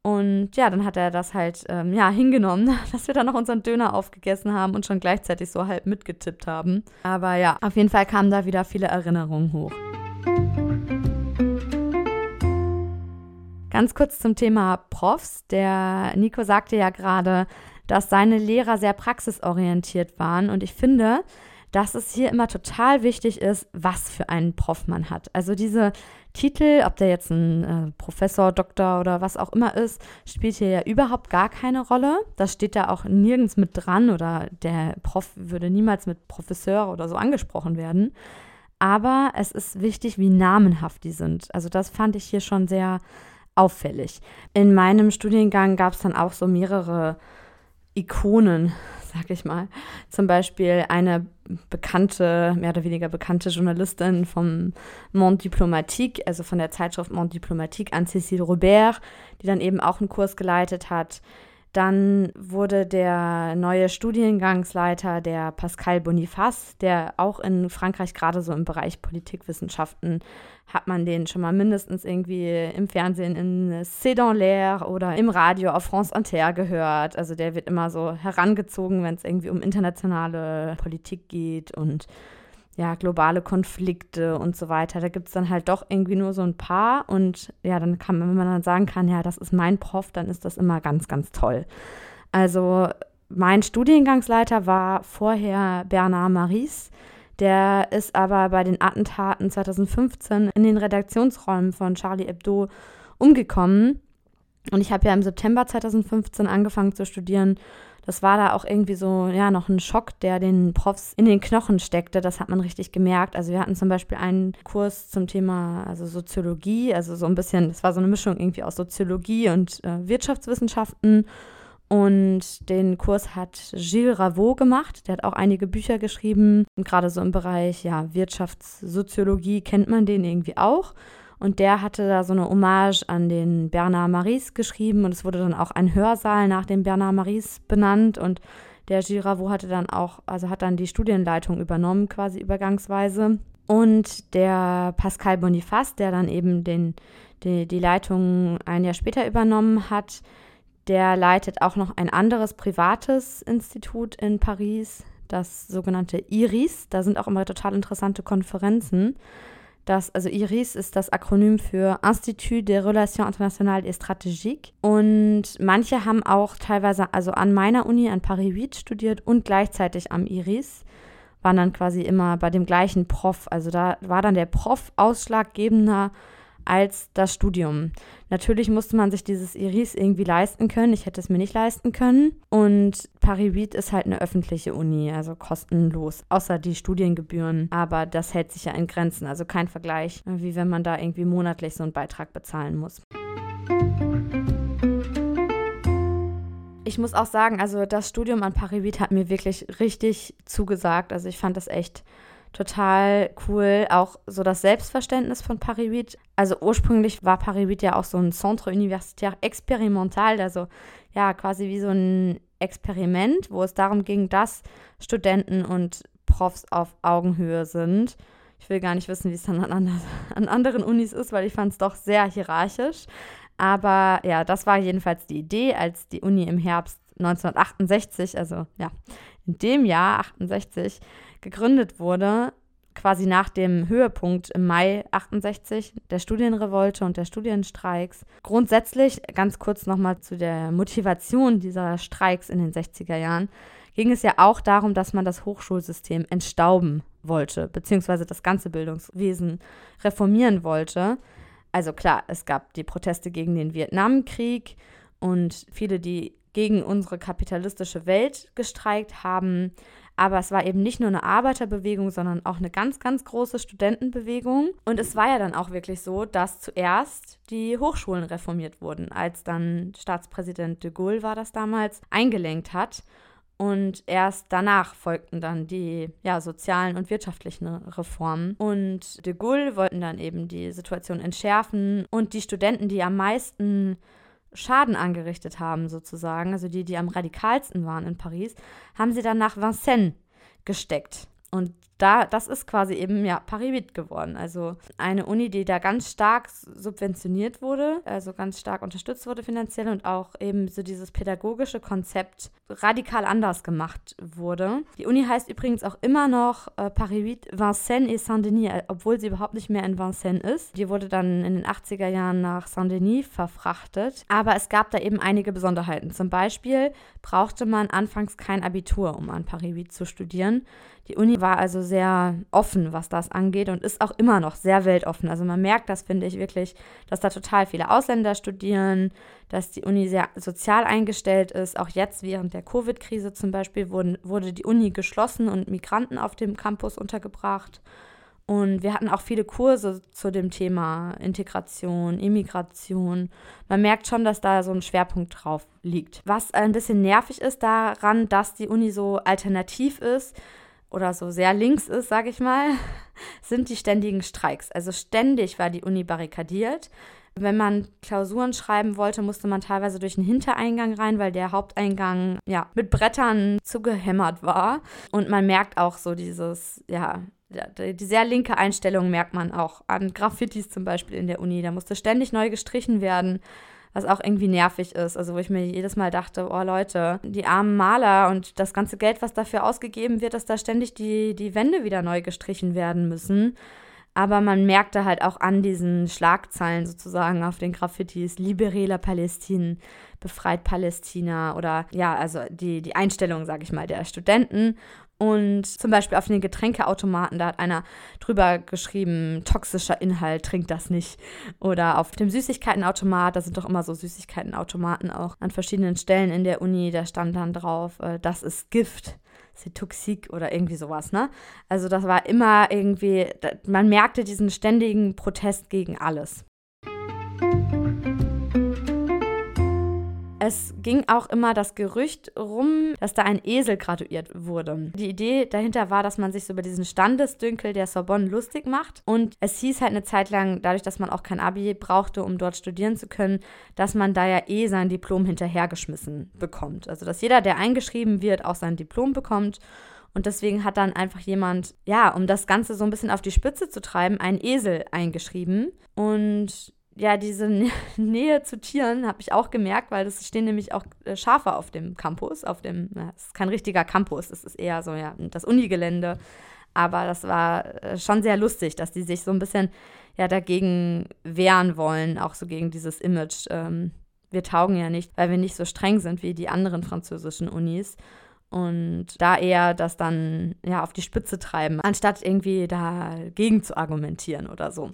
Und ja, dann hat er das halt ähm, ja, hingenommen, dass wir dann noch unseren Döner aufgegessen haben und schon gleichzeitig so halb mitgetippt haben. Aber ja, auf jeden Fall kamen da wieder viele Erinnerungen hoch. Ganz kurz zum Thema Profs. Der Nico sagte ja gerade, dass seine Lehrer sehr praxisorientiert waren. Und ich finde, dass es hier immer total wichtig ist, was für einen Prof man hat. Also diese Titel, ob der jetzt ein äh, Professor, Doktor oder was auch immer ist, spielt hier ja überhaupt gar keine Rolle. Das steht da auch nirgends mit dran oder der Prof würde niemals mit Professeur oder so angesprochen werden. Aber es ist wichtig, wie namenhaft die sind. Also das fand ich hier schon sehr auffällig. In meinem Studiengang gab es dann auch so mehrere Ikonen, sag ich mal. Zum Beispiel eine bekannte, mehr oder weniger bekannte Journalistin vom Monde Diplomatique, also von der Zeitschrift Monde Diplomatique, Anne-Cécile Robert, die dann eben auch einen Kurs geleitet hat. Dann wurde der neue Studiengangsleiter, der Pascal Boniface, der auch in Frankreich gerade so im Bereich Politikwissenschaften hat man den schon mal mindestens irgendwie im Fernsehen in C'est dans l'air oder im Radio auf France Inter gehört. Also der wird immer so herangezogen, wenn es irgendwie um internationale Politik geht und ja, globale Konflikte und so weiter. Da gibt es dann halt doch irgendwie nur so ein paar. Und ja, dann kann man, wenn man dann sagen kann, ja, das ist mein Prof, dann ist das immer ganz, ganz toll. Also mein Studiengangsleiter war vorher Bernard Maries. Der ist aber bei den Attentaten 2015 in den Redaktionsräumen von Charlie Hebdo umgekommen. Und ich habe ja im September 2015 angefangen zu studieren das war da auch irgendwie so, ja, noch ein Schock, der den Profs in den Knochen steckte. Das hat man richtig gemerkt. Also wir hatten zum Beispiel einen Kurs zum Thema, also Soziologie, also so ein bisschen, das war so eine Mischung irgendwie aus Soziologie und äh, Wirtschaftswissenschaften. Und den Kurs hat Gilles Ravaux gemacht. Der hat auch einige Bücher geschrieben. Und gerade so im Bereich ja, Wirtschaftssoziologie kennt man den irgendwie auch. Und der hatte da so eine Hommage an den Bernard Maries geschrieben und es wurde dann auch ein Hörsaal nach dem Bernard Maries benannt und der Giravo hatte dann auch, also hat dann die Studienleitung übernommen, quasi übergangsweise. Und der Pascal Boniface, der dann eben den, die, die Leitung ein Jahr später übernommen hat, der leitet auch noch ein anderes privates Institut in Paris, das sogenannte IRIS. Da sind auch immer total interessante Konferenzen. Das, also IRIS ist das Akronym für Institut des Relations Internationales et Stratégiques. Und manche haben auch teilweise, also an meiner Uni, an Paris 8 studiert und gleichzeitig am IRIS, waren dann quasi immer bei dem gleichen Prof. Also da war dann der Prof ausschlaggebender als das Studium. Natürlich musste man sich dieses Iris irgendwie leisten können. Ich hätte es mir nicht leisten können. Und Paris 8 ist halt eine öffentliche Uni, also kostenlos, außer die Studiengebühren. Aber das hält sich ja in Grenzen. Also kein Vergleich, wie wenn man da irgendwie monatlich so einen Beitrag bezahlen muss. Ich muss auch sagen, also das Studium an Paris 8 hat mir wirklich richtig zugesagt. Also ich fand das echt total cool. Auch so das Selbstverständnis von Paris 8. Also ursprünglich war Paris 8 ja auch so ein Centre Universitaire Experimental, also ja, quasi wie so ein Experiment, wo es darum ging, dass Studenten und Profs auf Augenhöhe sind. Ich will gar nicht wissen, wie es dann an, an anderen Unis ist, weil ich fand es doch sehr hierarchisch. Aber ja, das war jedenfalls die Idee, als die Uni im Herbst 1968, also ja, in dem Jahr 68, gegründet wurde, quasi nach dem Höhepunkt im Mai 68 der Studienrevolte und der Studienstreiks. Grundsätzlich, ganz kurz nochmal zu der Motivation dieser Streiks in den 60er Jahren, ging es ja auch darum, dass man das Hochschulsystem entstauben wollte, beziehungsweise das ganze Bildungswesen reformieren wollte. Also klar, es gab die Proteste gegen den Vietnamkrieg und viele, die gegen unsere kapitalistische Welt gestreikt haben, Aber es war eben nicht nur eine Arbeiterbewegung, sondern auch eine ganz, ganz große Studentenbewegung. Und es war ja dann auch wirklich so, dass zuerst die Hochschulen reformiert wurden, als dann Staatspräsident de Gaulle war das damals, eingelenkt hat. Und erst danach folgten dann die ja, sozialen und wirtschaftlichen Reformen. Und de Gaulle wollten dann eben die Situation entschärfen. Und die Studenten, die am meisten Schaden angerichtet haben, sozusagen, also die, die am radikalsten waren in Paris, haben sie dann nach Vincennes gesteckt. Und da, das ist quasi eben ja Paribit geworden. Also eine Uni, die da ganz stark subventioniert wurde, also ganz stark unterstützt wurde finanziell und auch eben so dieses pädagogische Konzept radikal anders gemacht wurde. Die Uni heißt übrigens auch immer noch äh, Paribit Vincennes et Saint-Denis, äh, obwohl sie überhaupt nicht mehr in Vincennes ist. Die wurde dann in den 80er Jahren nach Saint-Denis verfrachtet. Aber es gab da eben einige Besonderheiten. Zum Beispiel brauchte man anfangs kein Abitur, um an Paribit zu studieren. Die Uni war also sehr offen, was das angeht und ist auch immer noch sehr weltoffen. Also man merkt das, finde ich wirklich, dass da total viele Ausländer studieren, dass die Uni sehr sozial eingestellt ist. Auch jetzt während der Covid-Krise zum Beispiel wurden, wurde die Uni geschlossen und Migranten auf dem Campus untergebracht. Und wir hatten auch viele Kurse zu dem Thema Integration, Immigration. Man merkt schon, dass da so ein Schwerpunkt drauf liegt. Was ein bisschen nervig ist daran, dass die Uni so alternativ ist, oder so sehr links ist, sage ich mal, sind die ständigen Streiks. Also ständig war die Uni barrikadiert. Wenn man Klausuren schreiben wollte, musste man teilweise durch einen Hintereingang rein, weil der Haupteingang ja mit Brettern zugehämmert war. Und man merkt auch so dieses, ja, die sehr linke Einstellung merkt man auch an Graffitis zum Beispiel in der Uni. Da musste ständig neu gestrichen werden was auch irgendwie nervig ist. Also wo ich mir jedes Mal dachte, oh Leute, die armen Maler und das ganze Geld, was dafür ausgegeben wird, dass da ständig die, die Wände wieder neu gestrichen werden müssen. Aber man merkte halt auch an diesen Schlagzeilen sozusagen auf den Graffitis, Liberela Palästin, befreit Palästina oder ja, also die, die Einstellung, sage ich mal, der Studenten. Und zum Beispiel auf den Getränkeautomaten, da hat einer drüber geschrieben, toxischer Inhalt, trinkt das nicht. Oder auf dem Süßigkeitenautomat, da sind doch immer so Süßigkeitenautomaten auch an verschiedenen Stellen in der Uni, da stand dann drauf, äh, das ist Gift, c'est toxique oder irgendwie sowas, ne? Also das war immer irgendwie, man merkte diesen ständigen Protest gegen alles. Es ging auch immer das Gerücht rum, dass da ein Esel graduiert wurde. Die Idee dahinter war, dass man sich so über diesen Standesdünkel der Sorbonne lustig macht. Und es hieß halt eine Zeit lang, dadurch, dass man auch kein Abi brauchte, um dort studieren zu können, dass man da ja eh sein Diplom hinterhergeschmissen bekommt. Also dass jeder, der eingeschrieben wird, auch sein Diplom bekommt. Und deswegen hat dann einfach jemand, ja, um das Ganze so ein bisschen auf die Spitze zu treiben, einen Esel eingeschrieben. Und ja, diese Nähe zu Tieren habe ich auch gemerkt, weil es stehen nämlich auch äh, Schafe auf dem Campus, auf dem, es ist kein richtiger Campus, es ist eher so, ja, das Unigelände. Aber das war äh, schon sehr lustig, dass die sich so ein bisschen ja dagegen wehren wollen, auch so gegen dieses Image. Ähm, wir taugen ja nicht, weil wir nicht so streng sind wie die anderen französischen Unis und da eher das dann ja auf die Spitze treiben, anstatt irgendwie dagegen zu argumentieren oder so.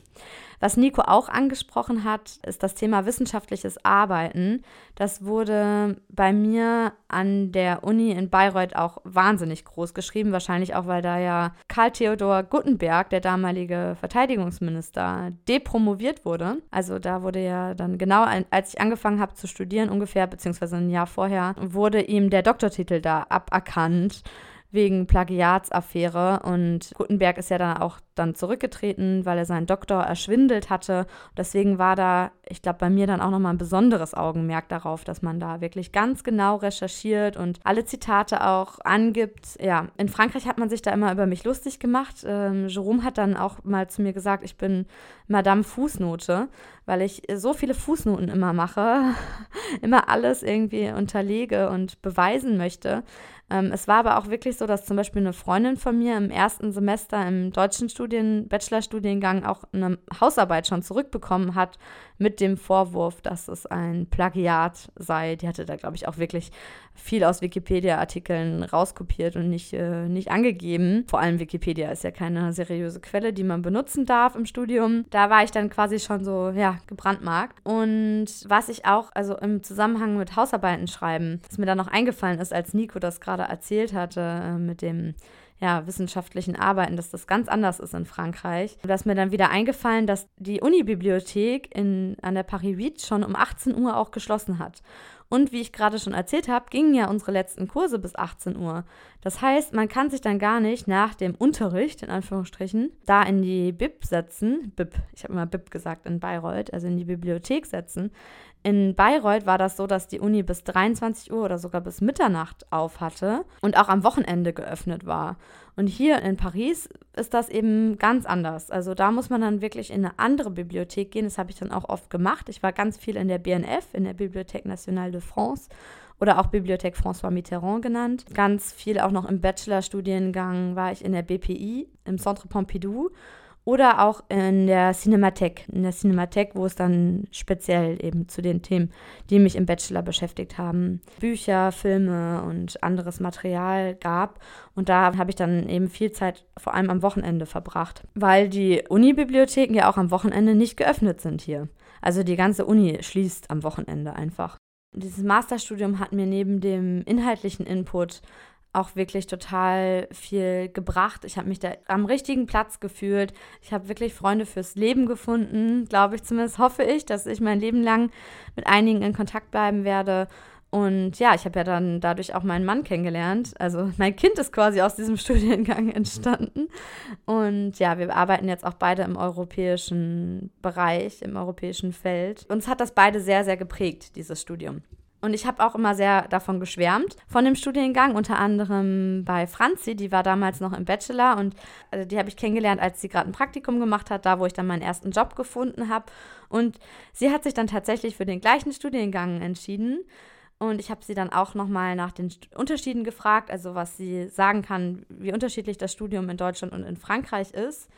Was Nico auch angesprochen hat, ist das Thema wissenschaftliches Arbeiten. Das wurde bei mir an der Uni in Bayreuth auch wahnsinnig groß geschrieben, wahrscheinlich auch, weil da ja Karl Theodor Guttenberg, der damalige Verteidigungsminister, depromoviert wurde. Also da wurde ja dann genau, als ich angefangen habe zu studieren, ungefähr, beziehungsweise ein Jahr vorher, wurde ihm der Doktortitel da aberkannt wegen Plagiatsaffäre. Und Gutenberg ist ja dann auch dann zurückgetreten, weil er seinen Doktor erschwindelt hatte. Deswegen war da, ich glaube, bei mir dann auch nochmal ein besonderes Augenmerk darauf, dass man da wirklich ganz genau recherchiert und alle Zitate auch angibt. Ja, in Frankreich hat man sich da immer über mich lustig gemacht. Ähm, Jerome hat dann auch mal zu mir gesagt, ich bin Madame Fußnote, weil ich so viele Fußnoten immer mache, immer alles irgendwie unterlege und beweisen möchte. Ähm, es war aber auch wirklich so, dass zum Beispiel eine Freundin von mir im ersten Semester im deutschen Studien, Bachelorstudiengang auch eine Hausarbeit schon zurückbekommen hat mit dem Vorwurf, dass es ein Plagiat sei. Die hatte da, glaube ich, auch wirklich viel aus Wikipedia-Artikeln rauskopiert und nicht, äh, nicht angegeben. Vor allem Wikipedia ist ja keine seriöse Quelle, die man benutzen darf im Studium. Da war ich dann quasi schon so, ja, gebrandmarkt. Und was ich auch, also im Zusammenhang mit Hausarbeiten schreiben, was mir da noch eingefallen ist, als Nico das gerade gerade erzählt hatte äh, mit dem ja, wissenschaftlichen Arbeiten, dass das ganz anders ist in Frankreich. Da ist mir dann wieder eingefallen, dass die Unibibliothek an der Paris 8 schon um 18 Uhr auch geschlossen hat. Und wie ich gerade schon erzählt habe, gingen ja unsere letzten Kurse bis 18 Uhr. Das heißt, man kann sich dann gar nicht nach dem Unterricht, in Anführungsstrichen, da in die Bib setzen, Bib, ich habe immer Bib gesagt in Bayreuth, also in die Bibliothek setzen. In Bayreuth war das so, dass die Uni bis 23 Uhr oder sogar bis Mitternacht auf hatte und auch am Wochenende geöffnet war. Und hier in Paris ist das eben ganz anders. Also da muss man dann wirklich in eine andere Bibliothek gehen. Das habe ich dann auch oft gemacht. Ich war ganz viel in der BNF, in der Bibliothèque Nationale de France oder auch Bibliothek François Mitterrand genannt. Ganz viel auch noch im Bachelorstudiengang war ich in der BPI, im Centre Pompidou oder auch in der Cinemathek, in der Cinemathek, wo es dann speziell eben zu den Themen, die mich im Bachelor beschäftigt haben, Bücher, Filme und anderes Material gab. Und da habe ich dann eben viel Zeit vor allem am Wochenende verbracht, weil die Unibibliotheken ja auch am Wochenende nicht geöffnet sind hier. Also die ganze Uni schließt am Wochenende einfach. Dieses Masterstudium hat mir neben dem inhaltlichen Input auch wirklich total viel gebracht. Ich habe mich da am richtigen Platz gefühlt. Ich habe wirklich Freunde fürs Leben gefunden, glaube ich zumindest. Hoffe ich, dass ich mein Leben lang mit einigen in Kontakt bleiben werde. Und ja, ich habe ja dann dadurch auch meinen Mann kennengelernt. Also mein Kind ist quasi aus diesem Studiengang entstanden. Und ja, wir arbeiten jetzt auch beide im europäischen Bereich, im europäischen Feld. Uns hat das beide sehr, sehr geprägt, dieses Studium. Und ich habe auch immer sehr davon geschwärmt, von dem Studiengang, unter anderem bei Franzi, die war damals noch im Bachelor und also die habe ich kennengelernt, als sie gerade ein Praktikum gemacht hat, da wo ich dann meinen ersten Job gefunden habe. Und sie hat sich dann tatsächlich für den gleichen Studiengang entschieden. Und ich habe sie dann auch nochmal nach den Unterschieden gefragt, also was sie sagen kann, wie unterschiedlich das Studium in Deutschland und in Frankreich ist.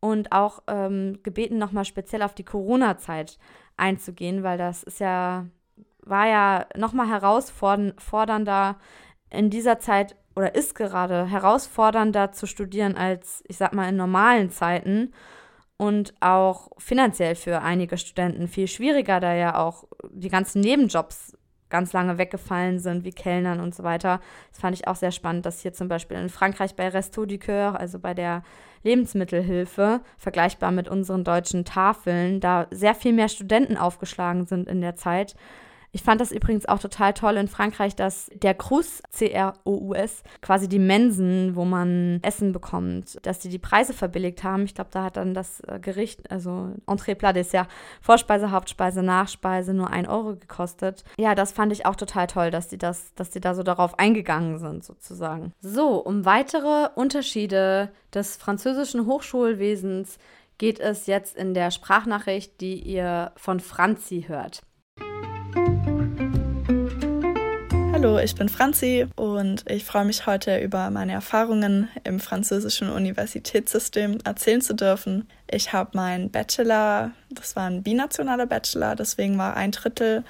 Und auch ähm, gebeten, nochmal speziell auf die Corona-Zeit einzugehen, weil das ist ja war ja nochmal herausfordernder in dieser Zeit oder ist gerade herausfordernder zu studieren als, ich sag mal, in normalen Zeiten und auch finanziell für einige Studenten viel schwieriger, da ja auch die ganzen Nebenjobs ganz lange weggefallen sind, wie Kellnern und so weiter. Das fand ich auch sehr spannend, dass hier zum Beispiel in Frankreich bei Resto du Coeur, also bei der Lebensmittelhilfe, vergleichbar mit unseren deutschen Tafeln, da sehr viel mehr Studenten aufgeschlagen sind in der Zeit ich fand das übrigens auch total toll in Frankreich, dass der Crous, C-R-O-U-S, quasi die Mensen, wo man Essen bekommt, dass die die Preise verbilligt haben. Ich glaube, da hat dann das äh, Gericht, also Entrée, Plat, Dessert, Vorspeise, Hauptspeise, Nachspeise nur ein Euro gekostet. Ja, das fand ich auch total toll, dass die das, dass die da so darauf eingegangen sind, sozusagen. So, um weitere Unterschiede des französischen Hochschulwesens geht es jetzt in der Sprachnachricht, die ihr von Franzi hört. Hallo, ich bin Franzi und ich freue mich heute über meine Erfahrungen im französischen Universitätssystem erzählen zu dürfen. Ich habe meinen Bachelor, das war ein binationaler Bachelor, deswegen war ein Drittel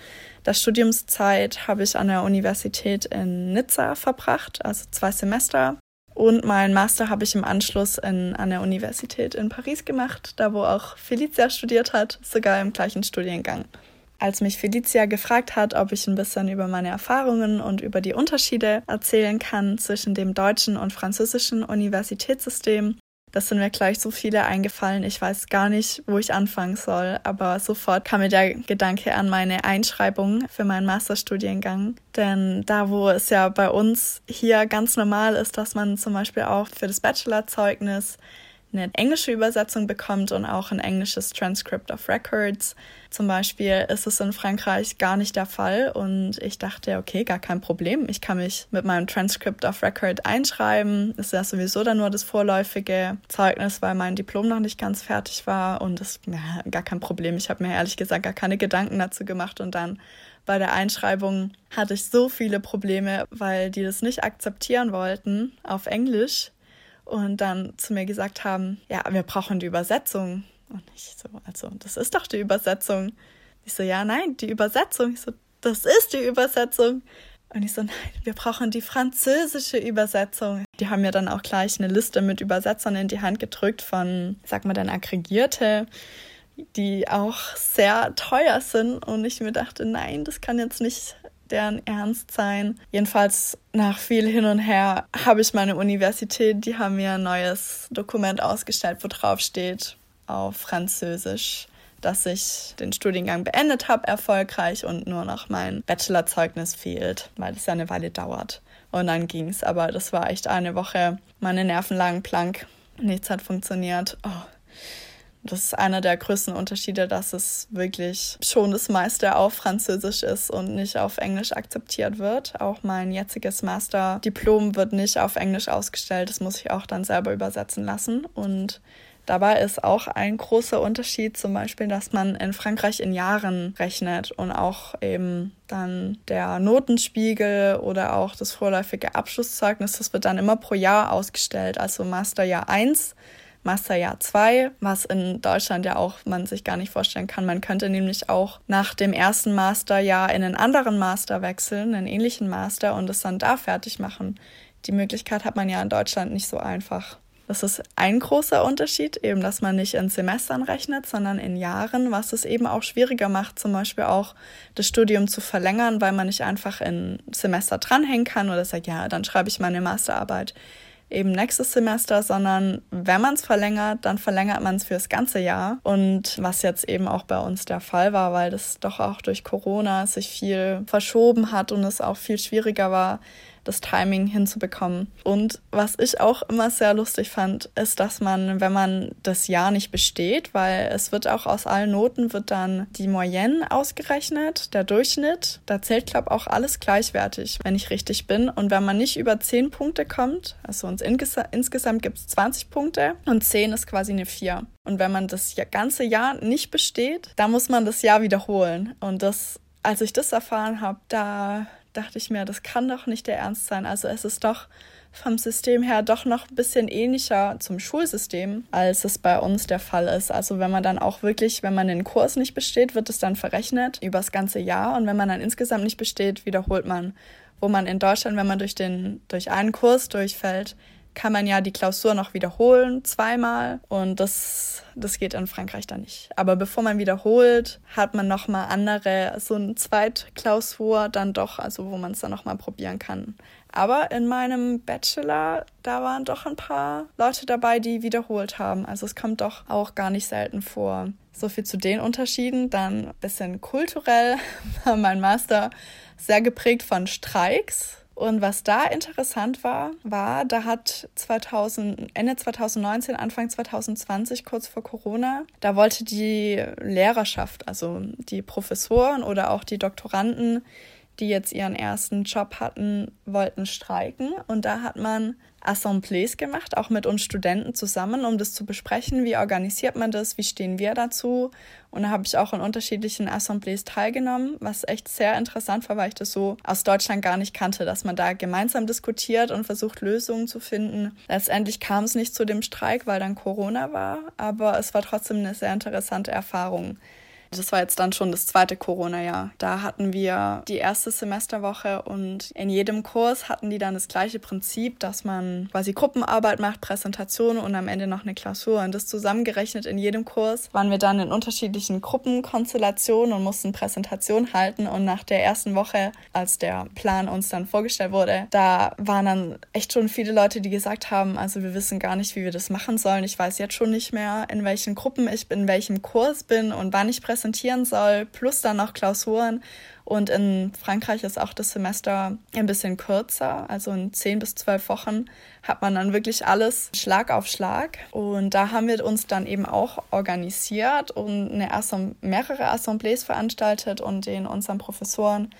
der Studiumszeit habe ich an der Universität in Nizza verbracht, also zwei Semester. Und meinen Master habe ich im Anschluss in, an der Universität in Paris gemacht, da wo auch Felicia studiert hat, sogar im gleichen Studiengang. Als mich Felicia gefragt hat, ob ich ein bisschen über meine Erfahrungen und über die Unterschiede erzählen kann zwischen dem deutschen und französischen Universitätssystem, das sind mir gleich so viele eingefallen. Ich weiß gar nicht, wo ich anfangen soll, aber sofort kam mir der Gedanke an meine Einschreibung für meinen Masterstudiengang. Denn da, wo es ja bei uns hier ganz normal ist, dass man zum Beispiel auch für das Bachelorzeugnis eine englische Übersetzung bekommt und auch ein englisches Transcript of Records. Zum Beispiel ist es in Frankreich gar nicht der Fall und ich dachte, okay, gar kein Problem. Ich kann mich mit meinem Transcript of Record einschreiben. Ist ja sowieso dann nur das vorläufige Zeugnis, weil mein Diplom noch nicht ganz fertig war und das ja, gar kein Problem. Ich habe mir ehrlich gesagt gar keine Gedanken dazu gemacht und dann bei der Einschreibung hatte ich so viele Probleme, weil die das nicht akzeptieren wollten auf Englisch und dann zu mir gesagt haben, ja, wir brauchen die Übersetzung. Und ich so, also, das ist doch die Übersetzung. Ich so, ja, nein, die Übersetzung. Ich so, das ist die Übersetzung. Und ich so, nein, wir brauchen die französische Übersetzung. Die haben mir dann auch gleich eine Liste mit Übersetzern in die Hand gedrückt von, sag mal dann, Aggregierte, die auch sehr teuer sind. Und ich mir dachte, nein, das kann jetzt nicht deren Ernst sein. Jedenfalls nach viel hin und her habe ich meine Universität, die haben mir ein neues Dokument ausgestellt, wo drauf steht auf Französisch, dass ich den Studiengang beendet habe, erfolgreich und nur noch mein Bachelorzeugnis fehlt, weil das ja eine Weile dauert. Und dann ging es, aber das war echt eine Woche. Meine Nerven lagen plank, nichts hat funktioniert. Oh das ist einer der größten Unterschiede, dass es wirklich schon das meiste auf Französisch ist und nicht auf Englisch akzeptiert wird. Auch mein jetziges Masterdiplom wird nicht auf Englisch ausgestellt. Das muss ich auch dann selber übersetzen lassen. Und Dabei ist auch ein großer Unterschied zum Beispiel, dass man in Frankreich in Jahren rechnet und auch eben dann der Notenspiegel oder auch das vorläufige Abschlusszeugnis, das wird dann immer pro Jahr ausgestellt. Also Masterjahr 1 Masterjahr 2, was in Deutschland ja auch man sich gar nicht vorstellen kann. Man könnte nämlich auch nach dem ersten Masterjahr in einen anderen Master wechseln, einen ähnlichen Master und es dann da fertig machen. Die Möglichkeit hat man ja in Deutschland nicht so einfach. Das ist ein großer Unterschied, eben, dass man nicht in Semestern rechnet, sondern in Jahren, was es eben auch schwieriger macht, zum Beispiel auch das Studium zu verlängern, weil man nicht einfach in Semester dranhängen kann oder sagt, ja, dann schreibe ich meine Masterarbeit eben nächstes Semester, sondern wenn man es verlängert, dann verlängert man es fürs ganze Jahr. Und was jetzt eben auch bei uns der Fall war, weil das doch auch durch Corona sich viel verschoben hat und es auch viel schwieriger war, das Timing hinzubekommen. Und was ich auch immer sehr lustig fand, ist, dass man, wenn man das Jahr nicht besteht, weil es wird auch aus allen Noten wird dann die Moyenne ausgerechnet, der Durchschnitt. Da zählt, glaube ich, auch alles gleichwertig, wenn ich richtig bin. Und wenn man nicht über 10 Punkte kommt, also uns insges insgesamt gibt es 20 Punkte und 10 ist quasi eine 4. Und wenn man das ganze Jahr nicht besteht, dann muss man das Jahr wiederholen. Und das als ich das erfahren habe, da dachte ich mir, das kann doch nicht der Ernst sein. Also es ist doch vom System her doch noch ein bisschen ähnlicher zum Schulsystem, als es bei uns der Fall ist. Also wenn man dann auch wirklich, wenn man den Kurs nicht besteht, wird es dann verrechnet über das ganze Jahr und wenn man dann insgesamt nicht besteht, wiederholt man. Wo man in Deutschland, wenn man durch, den, durch einen Kurs durchfällt, kann man ja die Klausur noch wiederholen, zweimal. Und das, das geht in Frankreich dann nicht. Aber bevor man wiederholt, hat man nochmal andere, so eine Zweitklausur dann doch, also wo man es dann nochmal probieren kann. Aber in meinem Bachelor, da waren doch ein paar Leute dabei, die wiederholt haben. Also es kommt doch auch gar nicht selten vor. So viel zu den Unterschieden. Dann ein bisschen kulturell war mein Master sehr geprägt von Streiks und was da interessant war, war, da hat 2000, Ende 2019, Anfang 2020, kurz vor Corona, da wollte die Lehrerschaft, also die Professoren oder auch die Doktoranden, die jetzt ihren ersten Job hatten, wollten streiken. Und da hat man Assemblées gemacht, auch mit uns Studenten zusammen, um das zu besprechen. Wie organisiert man das? Wie stehen wir dazu? Und da habe ich auch in unterschiedlichen Assemblées teilgenommen, was echt sehr interessant war, weil ich das so aus Deutschland gar nicht kannte, dass man da gemeinsam diskutiert und versucht, Lösungen zu finden. Letztendlich kam es nicht zu dem Streik, weil dann Corona war, aber es war trotzdem eine sehr interessante Erfahrung. Das war jetzt dann schon das zweite Corona-Jahr. Da hatten wir die erste Semesterwoche und in jedem Kurs hatten die dann das gleiche Prinzip, dass man quasi Gruppenarbeit macht, Präsentation und am Ende noch eine Klausur. Und das zusammengerechnet in jedem Kurs waren wir dann in unterschiedlichen Gruppenkonstellationen und mussten Präsentation halten. Und nach der ersten Woche, als der Plan uns dann vorgestellt wurde, da waren dann echt schon viele Leute, die gesagt haben, also wir wissen gar nicht, wie wir das machen sollen. Ich weiß jetzt schon nicht mehr, in welchen Gruppen ich bin, in welchem Kurs bin und wann ich präsentiere präsentieren soll, plus dann noch Klausuren. Und in Frankreich ist auch das Semester ein bisschen kürzer, also in zehn bis zwölf Wochen hat man dann wirklich alles Schlag auf Schlag. Und da haben wir uns dann eben auch organisiert und eine Assemb mehrere Assemblées veranstaltet und den unseren Professoren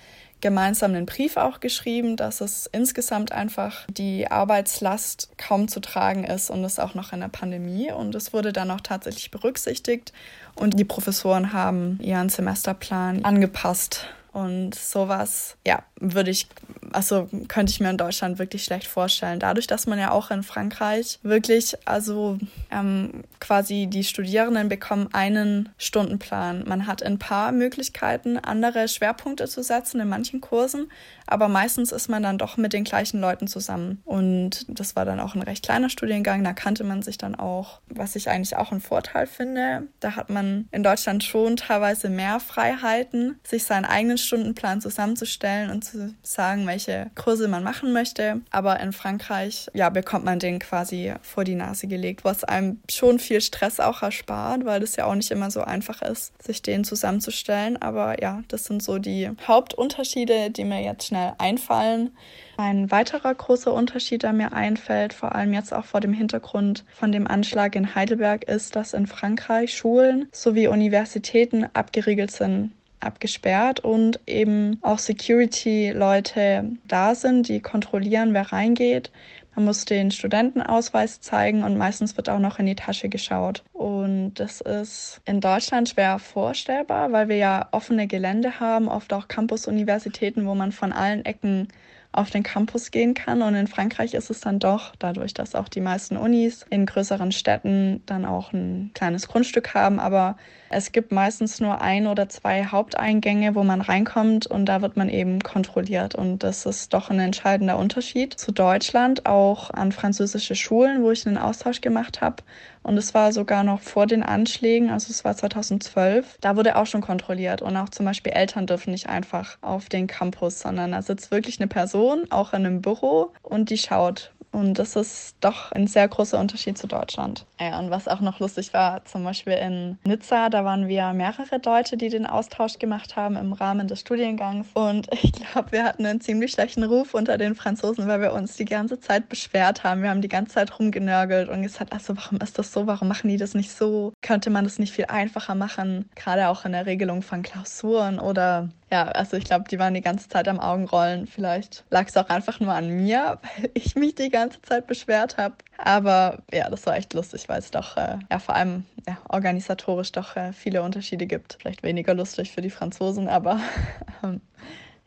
gemeinsam einen Brief auch geschrieben, dass es insgesamt einfach die Arbeitslast kaum zu tragen ist und es auch noch in der Pandemie. Und es wurde dann auch tatsächlich berücksichtigt und die Professoren haben ihren Semesterplan angepasst. Und sowas, ja, würde ich, also könnte ich mir in Deutschland wirklich schlecht vorstellen. Dadurch, dass man ja auch in Frankreich wirklich, also ähm, quasi die Studierenden bekommen einen Stundenplan. Man hat ein paar Möglichkeiten, andere Schwerpunkte zu setzen in manchen Kursen, aber meistens ist man dann doch mit den gleichen Leuten zusammen. Und das war dann auch ein recht kleiner Studiengang, da kannte man sich dann auch, was ich eigentlich auch einen Vorteil finde. Da hat man in Deutschland schon teilweise mehr Freiheiten, sich seinen eigenen Stundenplan zusammenzustellen und zu sagen, welche Kurse man machen möchte. Aber in Frankreich, ja, bekommt man den quasi vor die Nase gelegt, was einem schon viel Stress auch erspart, weil es ja auch nicht immer so einfach ist, sich den zusammenzustellen. Aber ja, das sind so die Hauptunterschiede, die mir jetzt schnell einfallen. Ein weiterer großer Unterschied, der mir einfällt, vor allem jetzt auch vor dem Hintergrund von dem Anschlag in Heidelberg, ist, dass in Frankreich Schulen sowie Universitäten abgeriegelt sind abgesperrt und eben auch Security-Leute da sind, die kontrollieren, wer reingeht. Man muss den Studentenausweis zeigen und meistens wird auch noch in die Tasche geschaut. Und das ist in Deutschland schwer vorstellbar, weil wir ja offene Gelände haben, oft auch Campus-Universitäten, wo man von allen Ecken auf den Campus gehen kann. Und in Frankreich ist es dann doch, dadurch, dass auch die meisten Unis in größeren Städten dann auch ein kleines Grundstück haben, aber es gibt meistens nur ein oder zwei Haupteingänge, wo man reinkommt und da wird man eben kontrolliert. Und das ist doch ein entscheidender Unterschied zu Deutschland, auch an französische Schulen, wo ich einen Austausch gemacht habe. Und es war sogar noch vor den Anschlägen, also es war 2012. Da wurde auch schon kontrolliert. Und auch zum Beispiel Eltern dürfen nicht einfach auf den Campus, sondern da sitzt wirklich eine Person, auch in einem Büro, und die schaut, und das ist doch ein sehr großer Unterschied zu Deutschland. Ja, und was auch noch lustig war, zum Beispiel in Nizza, da waren wir mehrere Leute, die den Austausch gemacht haben im Rahmen des Studiengangs. Und ich glaube, wir hatten einen ziemlich schlechten Ruf unter den Franzosen, weil wir uns die ganze Zeit beschwert haben. Wir haben die ganze Zeit rumgenörgelt und gesagt, also warum ist das so? Warum machen die das nicht so? Könnte man das nicht viel einfacher machen? Gerade auch in der Regelung von Klausuren oder ja, also ich glaube, die waren die ganze Zeit am Augenrollen. Vielleicht lag es auch einfach nur an mir, weil ich mich die ganze Zeit beschwert habe. Aber ja, das war echt lustig, weil es doch äh, ja vor allem ja, organisatorisch doch äh, viele Unterschiede gibt. Vielleicht weniger lustig für die Franzosen, aber ähm,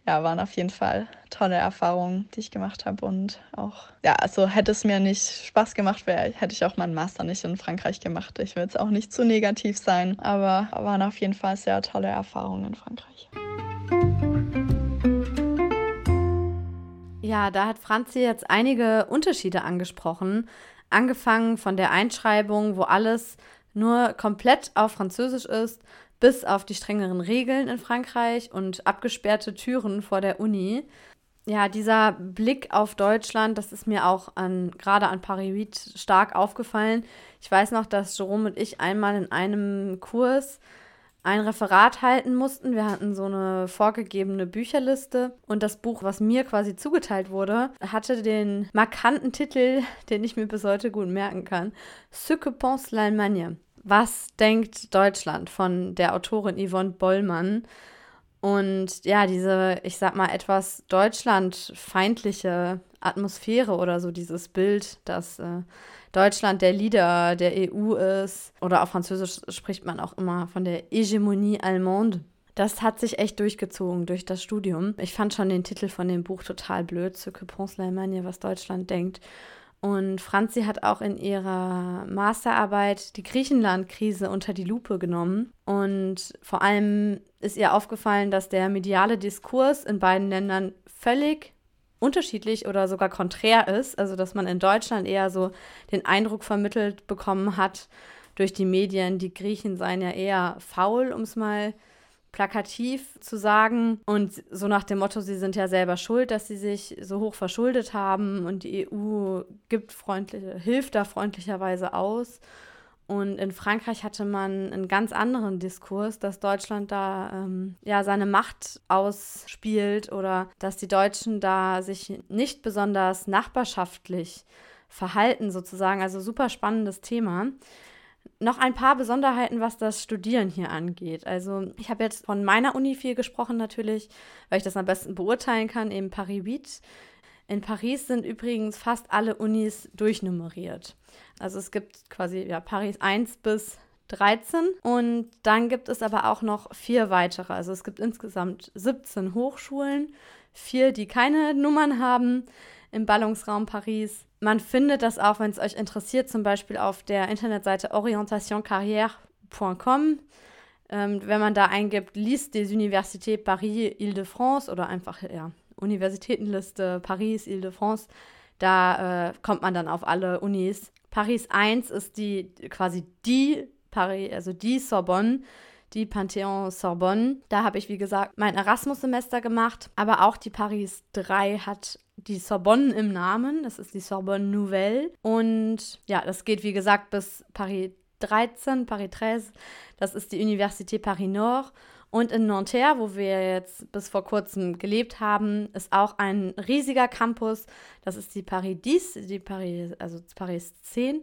ja, waren auf jeden Fall tolle Erfahrungen, die ich gemacht habe. Und auch, ja, also hätte es mir nicht Spaß gemacht, wär, hätte ich auch meinen Master nicht in Frankreich gemacht. Ich will jetzt auch nicht zu negativ sein, aber waren auf jeden Fall sehr tolle Erfahrungen in Frankreich. Ja, da hat Franzi jetzt einige Unterschiede angesprochen. Angefangen von der Einschreibung, wo alles nur komplett auf Französisch ist, bis auf die strengeren Regeln in Frankreich und abgesperrte Türen vor der Uni. Ja, dieser Blick auf Deutschland, das ist mir auch an, gerade an Paris 8 stark aufgefallen. Ich weiß noch, dass Jerome und ich einmal in einem Kurs ein Referat halten mussten. Wir hatten so eine vorgegebene Bücherliste und das Buch, was mir quasi zugeteilt wurde, hatte den markanten Titel, den ich mir bis heute gut merken kann: Ce que pense l'Allemagne? Was denkt Deutschland von der Autorin Yvonne Bollmann? Und ja, diese, ich sag mal, etwas deutschlandfeindliche Atmosphäre oder so dieses Bild, dass äh, Deutschland der Leader der EU ist. Oder auf Französisch spricht man auch immer von der Hegemonie allemande. Das hat sich echt durchgezogen durch das Studium. Ich fand schon den Titel von dem Buch total blöd, Ce que pense l'Allemagne, was Deutschland denkt. Und Franzi hat auch in ihrer Masterarbeit die Griechenland-Krise unter die Lupe genommen. Und vor allem ist ihr aufgefallen, dass der mediale Diskurs in beiden Ländern völlig unterschiedlich oder sogar konträr ist. Also dass man in Deutschland eher so den Eindruck vermittelt bekommen hat durch die Medien, die Griechen seien ja eher faul, um es mal plakativ zu sagen. Und so nach dem Motto, sie sind ja selber schuld, dass sie sich so hoch verschuldet haben und die EU gibt freundliche, hilft da freundlicherweise aus. Und in Frankreich hatte man einen ganz anderen Diskurs, dass Deutschland da ähm, ja seine Macht ausspielt oder dass die Deutschen da sich nicht besonders nachbarschaftlich verhalten sozusagen. Also super spannendes Thema. Noch ein paar Besonderheiten, was das Studieren hier angeht. Also ich habe jetzt von meiner Uni viel gesprochen natürlich, weil ich das am besten beurteilen kann, eben Paris 8. In Paris sind übrigens fast alle Unis durchnummeriert. Also es gibt quasi ja, Paris 1 bis 13 und dann gibt es aber auch noch vier weitere. Also es gibt insgesamt 17 Hochschulen, vier, die keine Nummern haben im Ballungsraum Paris. Man findet das auch, wenn es euch interessiert, zum Beispiel auf der Internetseite orientationcarrière.com. Ähm, wenn man da eingibt, Liste des Universités Paris Île-de-France oder einfach ja, Universitätenliste Paris Île-de-France, da äh, kommt man dann auf alle Unis. Paris 1 ist die quasi die Paris, also die Sorbonne, die Panthéon Sorbonne. Da habe ich, wie gesagt, mein Erasmus-Semester gemacht, aber auch die Paris 3 hat die Sorbonne im Namen. Das ist die Sorbonne Nouvelle. Und ja, das geht, wie gesagt, bis Paris 13, Paris 13. Das ist die Université Paris Nord. Und in Nanterre, wo wir jetzt bis vor kurzem gelebt haben, ist auch ein riesiger Campus. Das ist die Paris 10, die Paris, also Paris 10.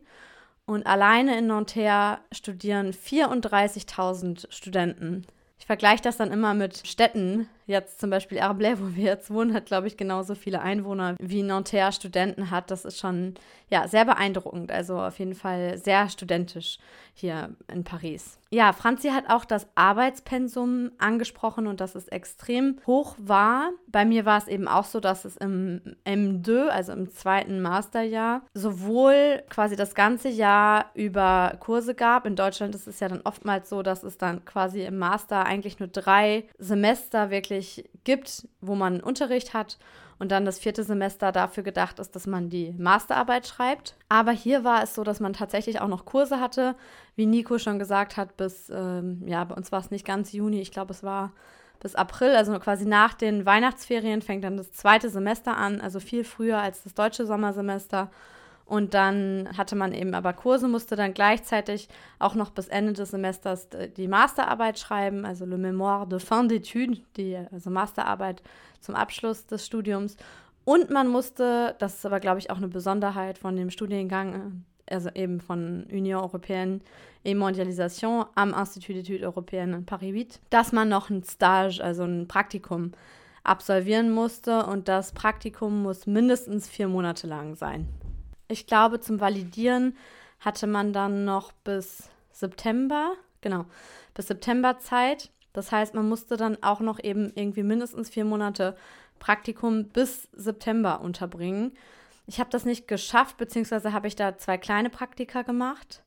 Und alleine in Nanterre studieren 34.000 Studenten. Ich vergleiche das dann immer mit Städten. Jetzt zum Beispiel Herblay, wo wir jetzt wohnen, hat, glaube ich, genauso viele Einwohner wie Nanterre Studenten hat. Das ist schon ja, sehr beeindruckend. Also auf jeden Fall sehr studentisch hier in Paris. Ja, Franzi hat auch das Arbeitspensum angesprochen und dass es extrem hoch war. Bei mir war es eben auch so, dass es im M2, also im zweiten Masterjahr, sowohl quasi das ganze Jahr über Kurse gab. In Deutschland ist es ja dann oftmals so, dass es dann quasi im Master eigentlich nur drei Semester wirklich gibt, wo man Unterricht hat und dann das vierte Semester dafür gedacht ist, dass man die Masterarbeit schreibt. Aber hier war es so, dass man tatsächlich auch noch Kurse hatte, wie Nico schon gesagt hat, bis, ähm, ja, bei uns war es nicht ganz Juni, ich glaube, es war bis April, also quasi nach den Weihnachtsferien fängt dann das zweite Semester an, also viel früher als das deutsche Sommersemester. Und dann hatte man eben aber Kurse, musste dann gleichzeitig auch noch bis Ende des Semesters die Masterarbeit schreiben, also Le Mémoire de fin d'études, die also Masterarbeit zum Abschluss des Studiums. Und man musste, das ist aber, glaube ich, auch eine Besonderheit von dem Studiengang, äh, also eben von Union Européenne et Mondialisation am Institut d'études européennes in Paris 8, dass man noch ein Stage, also ein Praktikum absolvieren musste. Und das Praktikum muss mindestens vier Monate lang sein. Ich glaube, zum Validieren hatte man dann noch bis September, genau, bis September Zeit. Das heißt, man musste dann auch noch eben irgendwie mindestens vier Monate Praktikum bis September unterbringen. Ich habe das nicht geschafft, beziehungsweise habe ich da zwei kleine Praktika gemacht.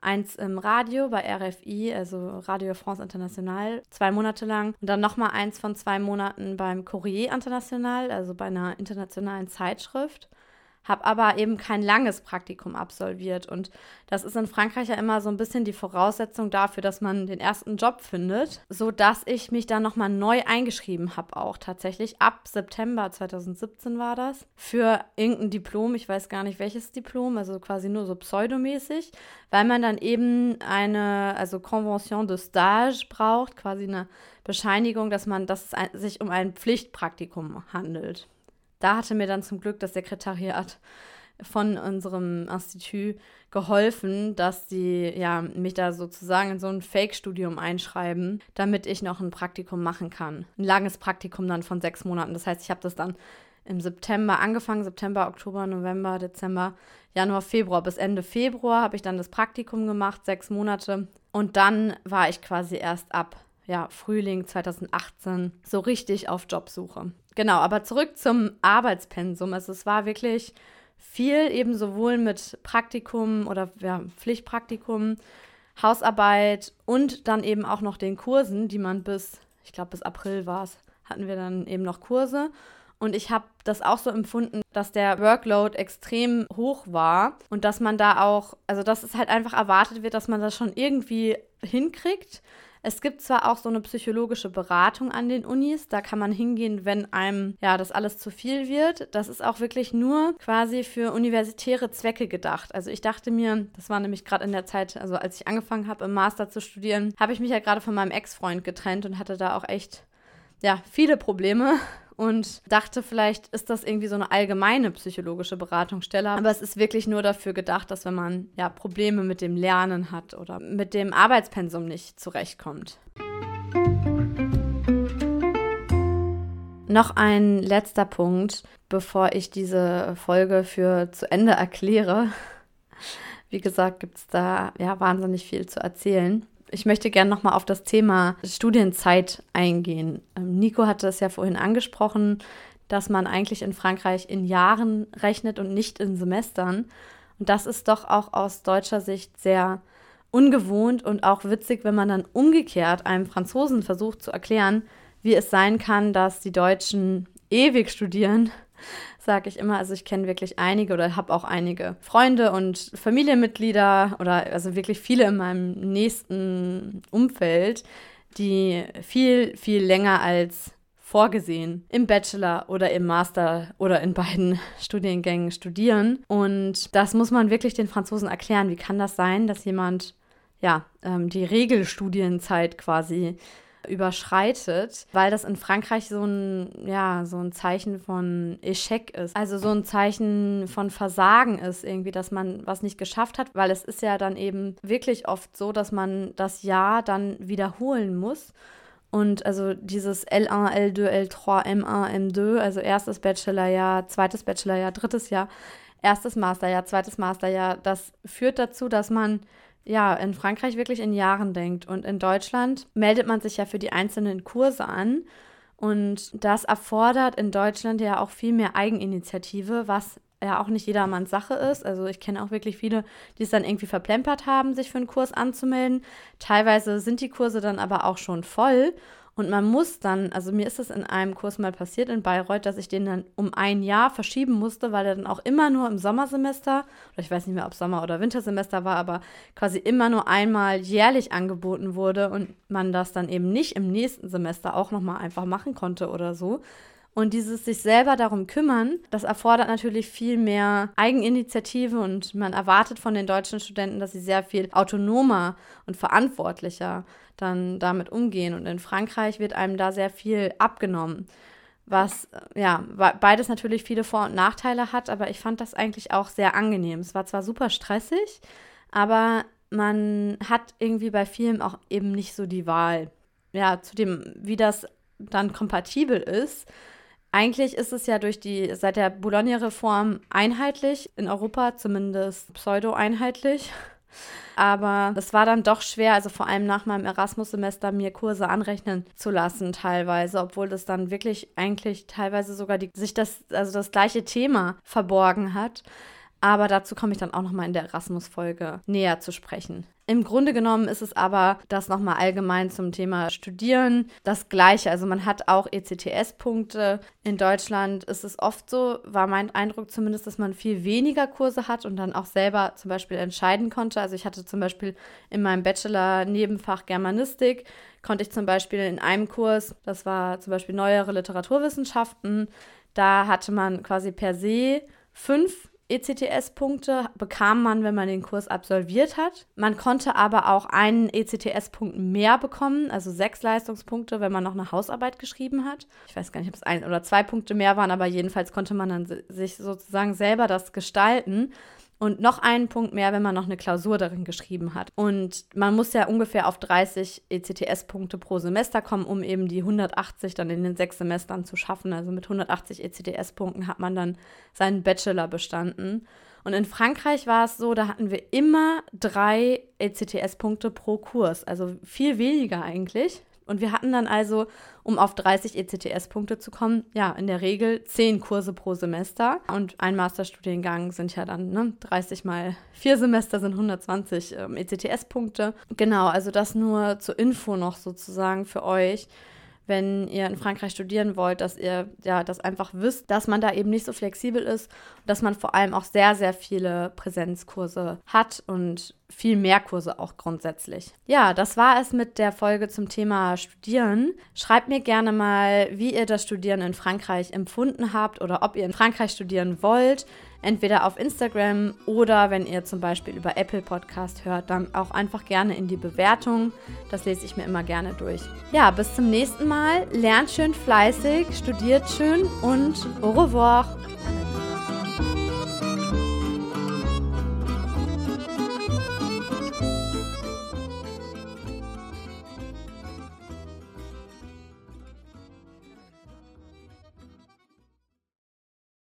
Eins im Radio bei RFI, also Radio France International, zwei Monate lang. Und dann nochmal eins von zwei Monaten beim Courrier International, also bei einer internationalen Zeitschrift habe aber eben kein langes Praktikum absolviert. Und das ist in Frankreich ja immer so ein bisschen die Voraussetzung dafür, dass man den ersten Job findet, sodass ich mich dann nochmal neu eingeschrieben habe, auch tatsächlich. Ab September 2017 war das. Für irgendein Diplom, ich weiß gar nicht welches Diplom, also quasi nur so pseudomäßig, weil man dann eben eine, also Convention de Stage braucht, quasi eine Bescheinigung, dass man, dass es sich um ein Pflichtpraktikum handelt da hatte mir dann zum Glück das Sekretariat von unserem Institut geholfen, dass die ja mich da sozusagen in so ein Fake-Studium einschreiben, damit ich noch ein Praktikum machen kann. Ein langes Praktikum dann von sechs Monaten. Das heißt, ich habe das dann im September angefangen, September, Oktober, November, Dezember, Januar, Februar. Bis Ende Februar habe ich dann das Praktikum gemacht, sechs Monate. Und dann war ich quasi erst ab ja, Frühling 2018 so richtig auf Jobsuche. Genau, aber zurück zum Arbeitspensum. Also es war wirklich viel eben sowohl mit Praktikum oder ja, Pflichtpraktikum, Hausarbeit und dann eben auch noch den Kursen, die man bis, ich glaube bis April war es, hatten wir dann eben noch Kurse. Und ich habe das auch so empfunden, dass der Workload extrem hoch war und dass man da auch, also dass es halt einfach erwartet wird, dass man das schon irgendwie hinkriegt. Es gibt zwar auch so eine psychologische Beratung an den Unis, da kann man hingehen, wenn einem ja das alles zu viel wird. Das ist auch wirklich nur quasi für universitäre Zwecke gedacht. Also ich dachte mir, das war nämlich gerade in der Zeit, also als ich angefangen habe im Master zu studieren, habe ich mich ja gerade von meinem Ex-Freund getrennt und hatte da auch echt ja viele Probleme und dachte, vielleicht ist das irgendwie so eine allgemeine psychologische Beratungsstelle. Aber es ist wirklich nur dafür gedacht, dass wenn man ja Probleme mit dem Lernen hat oder mit dem Arbeitspensum nicht zurechtkommt. Noch ein letzter Punkt, bevor ich diese Folge für zu Ende erkläre. Wie gesagt, gibt es da ja wahnsinnig viel zu erzählen. Ich möchte gerne nochmal auf das Thema Studienzeit eingehen. Ähm, Nico hatte es ja vorhin angesprochen, dass man eigentlich in Frankreich in Jahren rechnet und nicht in Semestern. Und das ist doch auch aus deutscher Sicht sehr ungewohnt und auch witzig, wenn man dann umgekehrt einem Franzosen versucht zu erklären, wie es sein kann, dass die Deutschen ewig studieren, sage ich immer. Also ich kenne wirklich einige oder habe auch einige Freunde und Familienmitglieder oder also wirklich viele in meinem nächsten Umfeld, die viel, viel länger als vorgesehen im Bachelor oder im Master oder in beiden Studiengängen studieren. Und das muss man wirklich den Franzosen erklären. Wie kann das sein, dass jemand ja ähm, die Regelstudienzeit quasi überschreitet, weil das in Frankreich so ein, ja, so ein Zeichen von Eschec ist. Also so ein Zeichen von Versagen ist irgendwie, dass man was nicht geschafft hat, weil es ist ja dann eben wirklich oft so, dass man das Jahr dann wiederholen muss. Und also dieses L1, L2, L3, M1, M2, also erstes Bachelorjahr, zweites Bachelorjahr, drittes Jahr, erstes Masterjahr, zweites Masterjahr, das führt dazu, dass man ja in Frankreich wirklich in Jahren denkt. Und in Deutschland meldet man sich ja für die einzelnen Kurse an. Und das erfordert in Deutschland ja auch viel mehr Eigeninitiative, was ja auch nicht jedermanns Sache ist. Also ich kenne auch wirklich viele, die es dann irgendwie verplempert haben, sich für einen Kurs anzumelden. Teilweise sind die Kurse dann aber auch schon voll. Und man muss dann, also mir ist es in einem Kurs mal passiert in Bayreuth, dass ich den dann um ein Jahr verschieben musste, weil er dann auch immer nur im Sommersemester, oder ich weiß nicht mehr, ob Sommer- oder Wintersemester war, aber quasi immer nur einmal jährlich angeboten wurde und man das dann eben nicht im nächsten Semester auch nochmal einfach machen konnte oder so. Und dieses sich selber darum kümmern, das erfordert natürlich viel mehr Eigeninitiative und man erwartet von den deutschen Studenten, dass sie sehr viel autonomer und verantwortlicher dann damit umgehen. Und in Frankreich wird einem da sehr viel abgenommen was ja beides natürlich viele Vor- und Nachteile hat, aber ich fand das eigentlich auch sehr angenehm. Es war zwar super stressig, aber man hat irgendwie bei vielen auch eben nicht so die Wahl. Ja, zu dem, wie das dann kompatibel ist, eigentlich ist es ja durch die, seit der Bologna-Reform einheitlich, in Europa zumindest pseudo-einheitlich. Aber es war dann doch schwer, also vor allem nach meinem Erasmus-Semester, mir Kurse anrechnen zu lassen, teilweise, obwohl das dann wirklich eigentlich teilweise sogar die, sich das, also das gleiche Thema verborgen hat. Aber dazu komme ich dann auch nochmal in der Erasmus-Folge näher zu sprechen. Im Grunde genommen ist es aber das nochmal allgemein zum Thema Studieren das Gleiche. Also man hat auch ECTS-Punkte. In Deutschland ist es oft so, war mein Eindruck zumindest, dass man viel weniger Kurse hat und dann auch selber zum Beispiel entscheiden konnte. Also ich hatte zum Beispiel in meinem Bachelor Nebenfach Germanistik, konnte ich zum Beispiel in einem Kurs, das war zum Beispiel neuere Literaturwissenschaften, da hatte man quasi per se fünf ECTS-Punkte bekam man, wenn man den Kurs absolviert hat. Man konnte aber auch einen ECTS-Punkt mehr bekommen, also sechs Leistungspunkte, wenn man noch eine Hausarbeit geschrieben hat. Ich weiß gar nicht, ob es ein oder zwei Punkte mehr waren, aber jedenfalls konnte man dann sich sozusagen selber das gestalten und noch einen Punkt mehr, wenn man noch eine Klausur darin geschrieben hat. Und man muss ja ungefähr auf 30 ECTS-Punkte pro Semester kommen, um eben die 180 dann in den sechs Semestern zu schaffen. Also mit 180 ECTS-Punkten hat man dann seinen Bachelor bestanden. Und in Frankreich war es so, da hatten wir immer drei ECTS-Punkte pro Kurs, also viel weniger eigentlich. Und wir hatten dann also, um auf 30 ECTS-Punkte zu kommen, ja, in der Regel 10 Kurse pro Semester. Und ein Masterstudiengang sind ja dann ne, 30 mal 4 Semester sind 120 ähm, ECTS-Punkte. Genau, also das nur zur Info noch sozusagen für euch wenn ihr in Frankreich studieren wollt, dass ihr ja das einfach wisst, dass man da eben nicht so flexibel ist, dass man vor allem auch sehr, sehr viele Präsenzkurse hat und viel mehr Kurse auch grundsätzlich. Ja, das war es mit der Folge zum Thema Studieren. Schreibt mir gerne mal, wie ihr das Studieren in Frankreich empfunden habt oder ob ihr in Frankreich studieren wollt. Entweder auf Instagram oder wenn ihr zum Beispiel über Apple Podcast hört, dann auch einfach gerne in die Bewertung. Das lese ich mir immer gerne durch. Ja, bis zum nächsten Mal. Lernt schön fleißig, studiert schön und au revoir.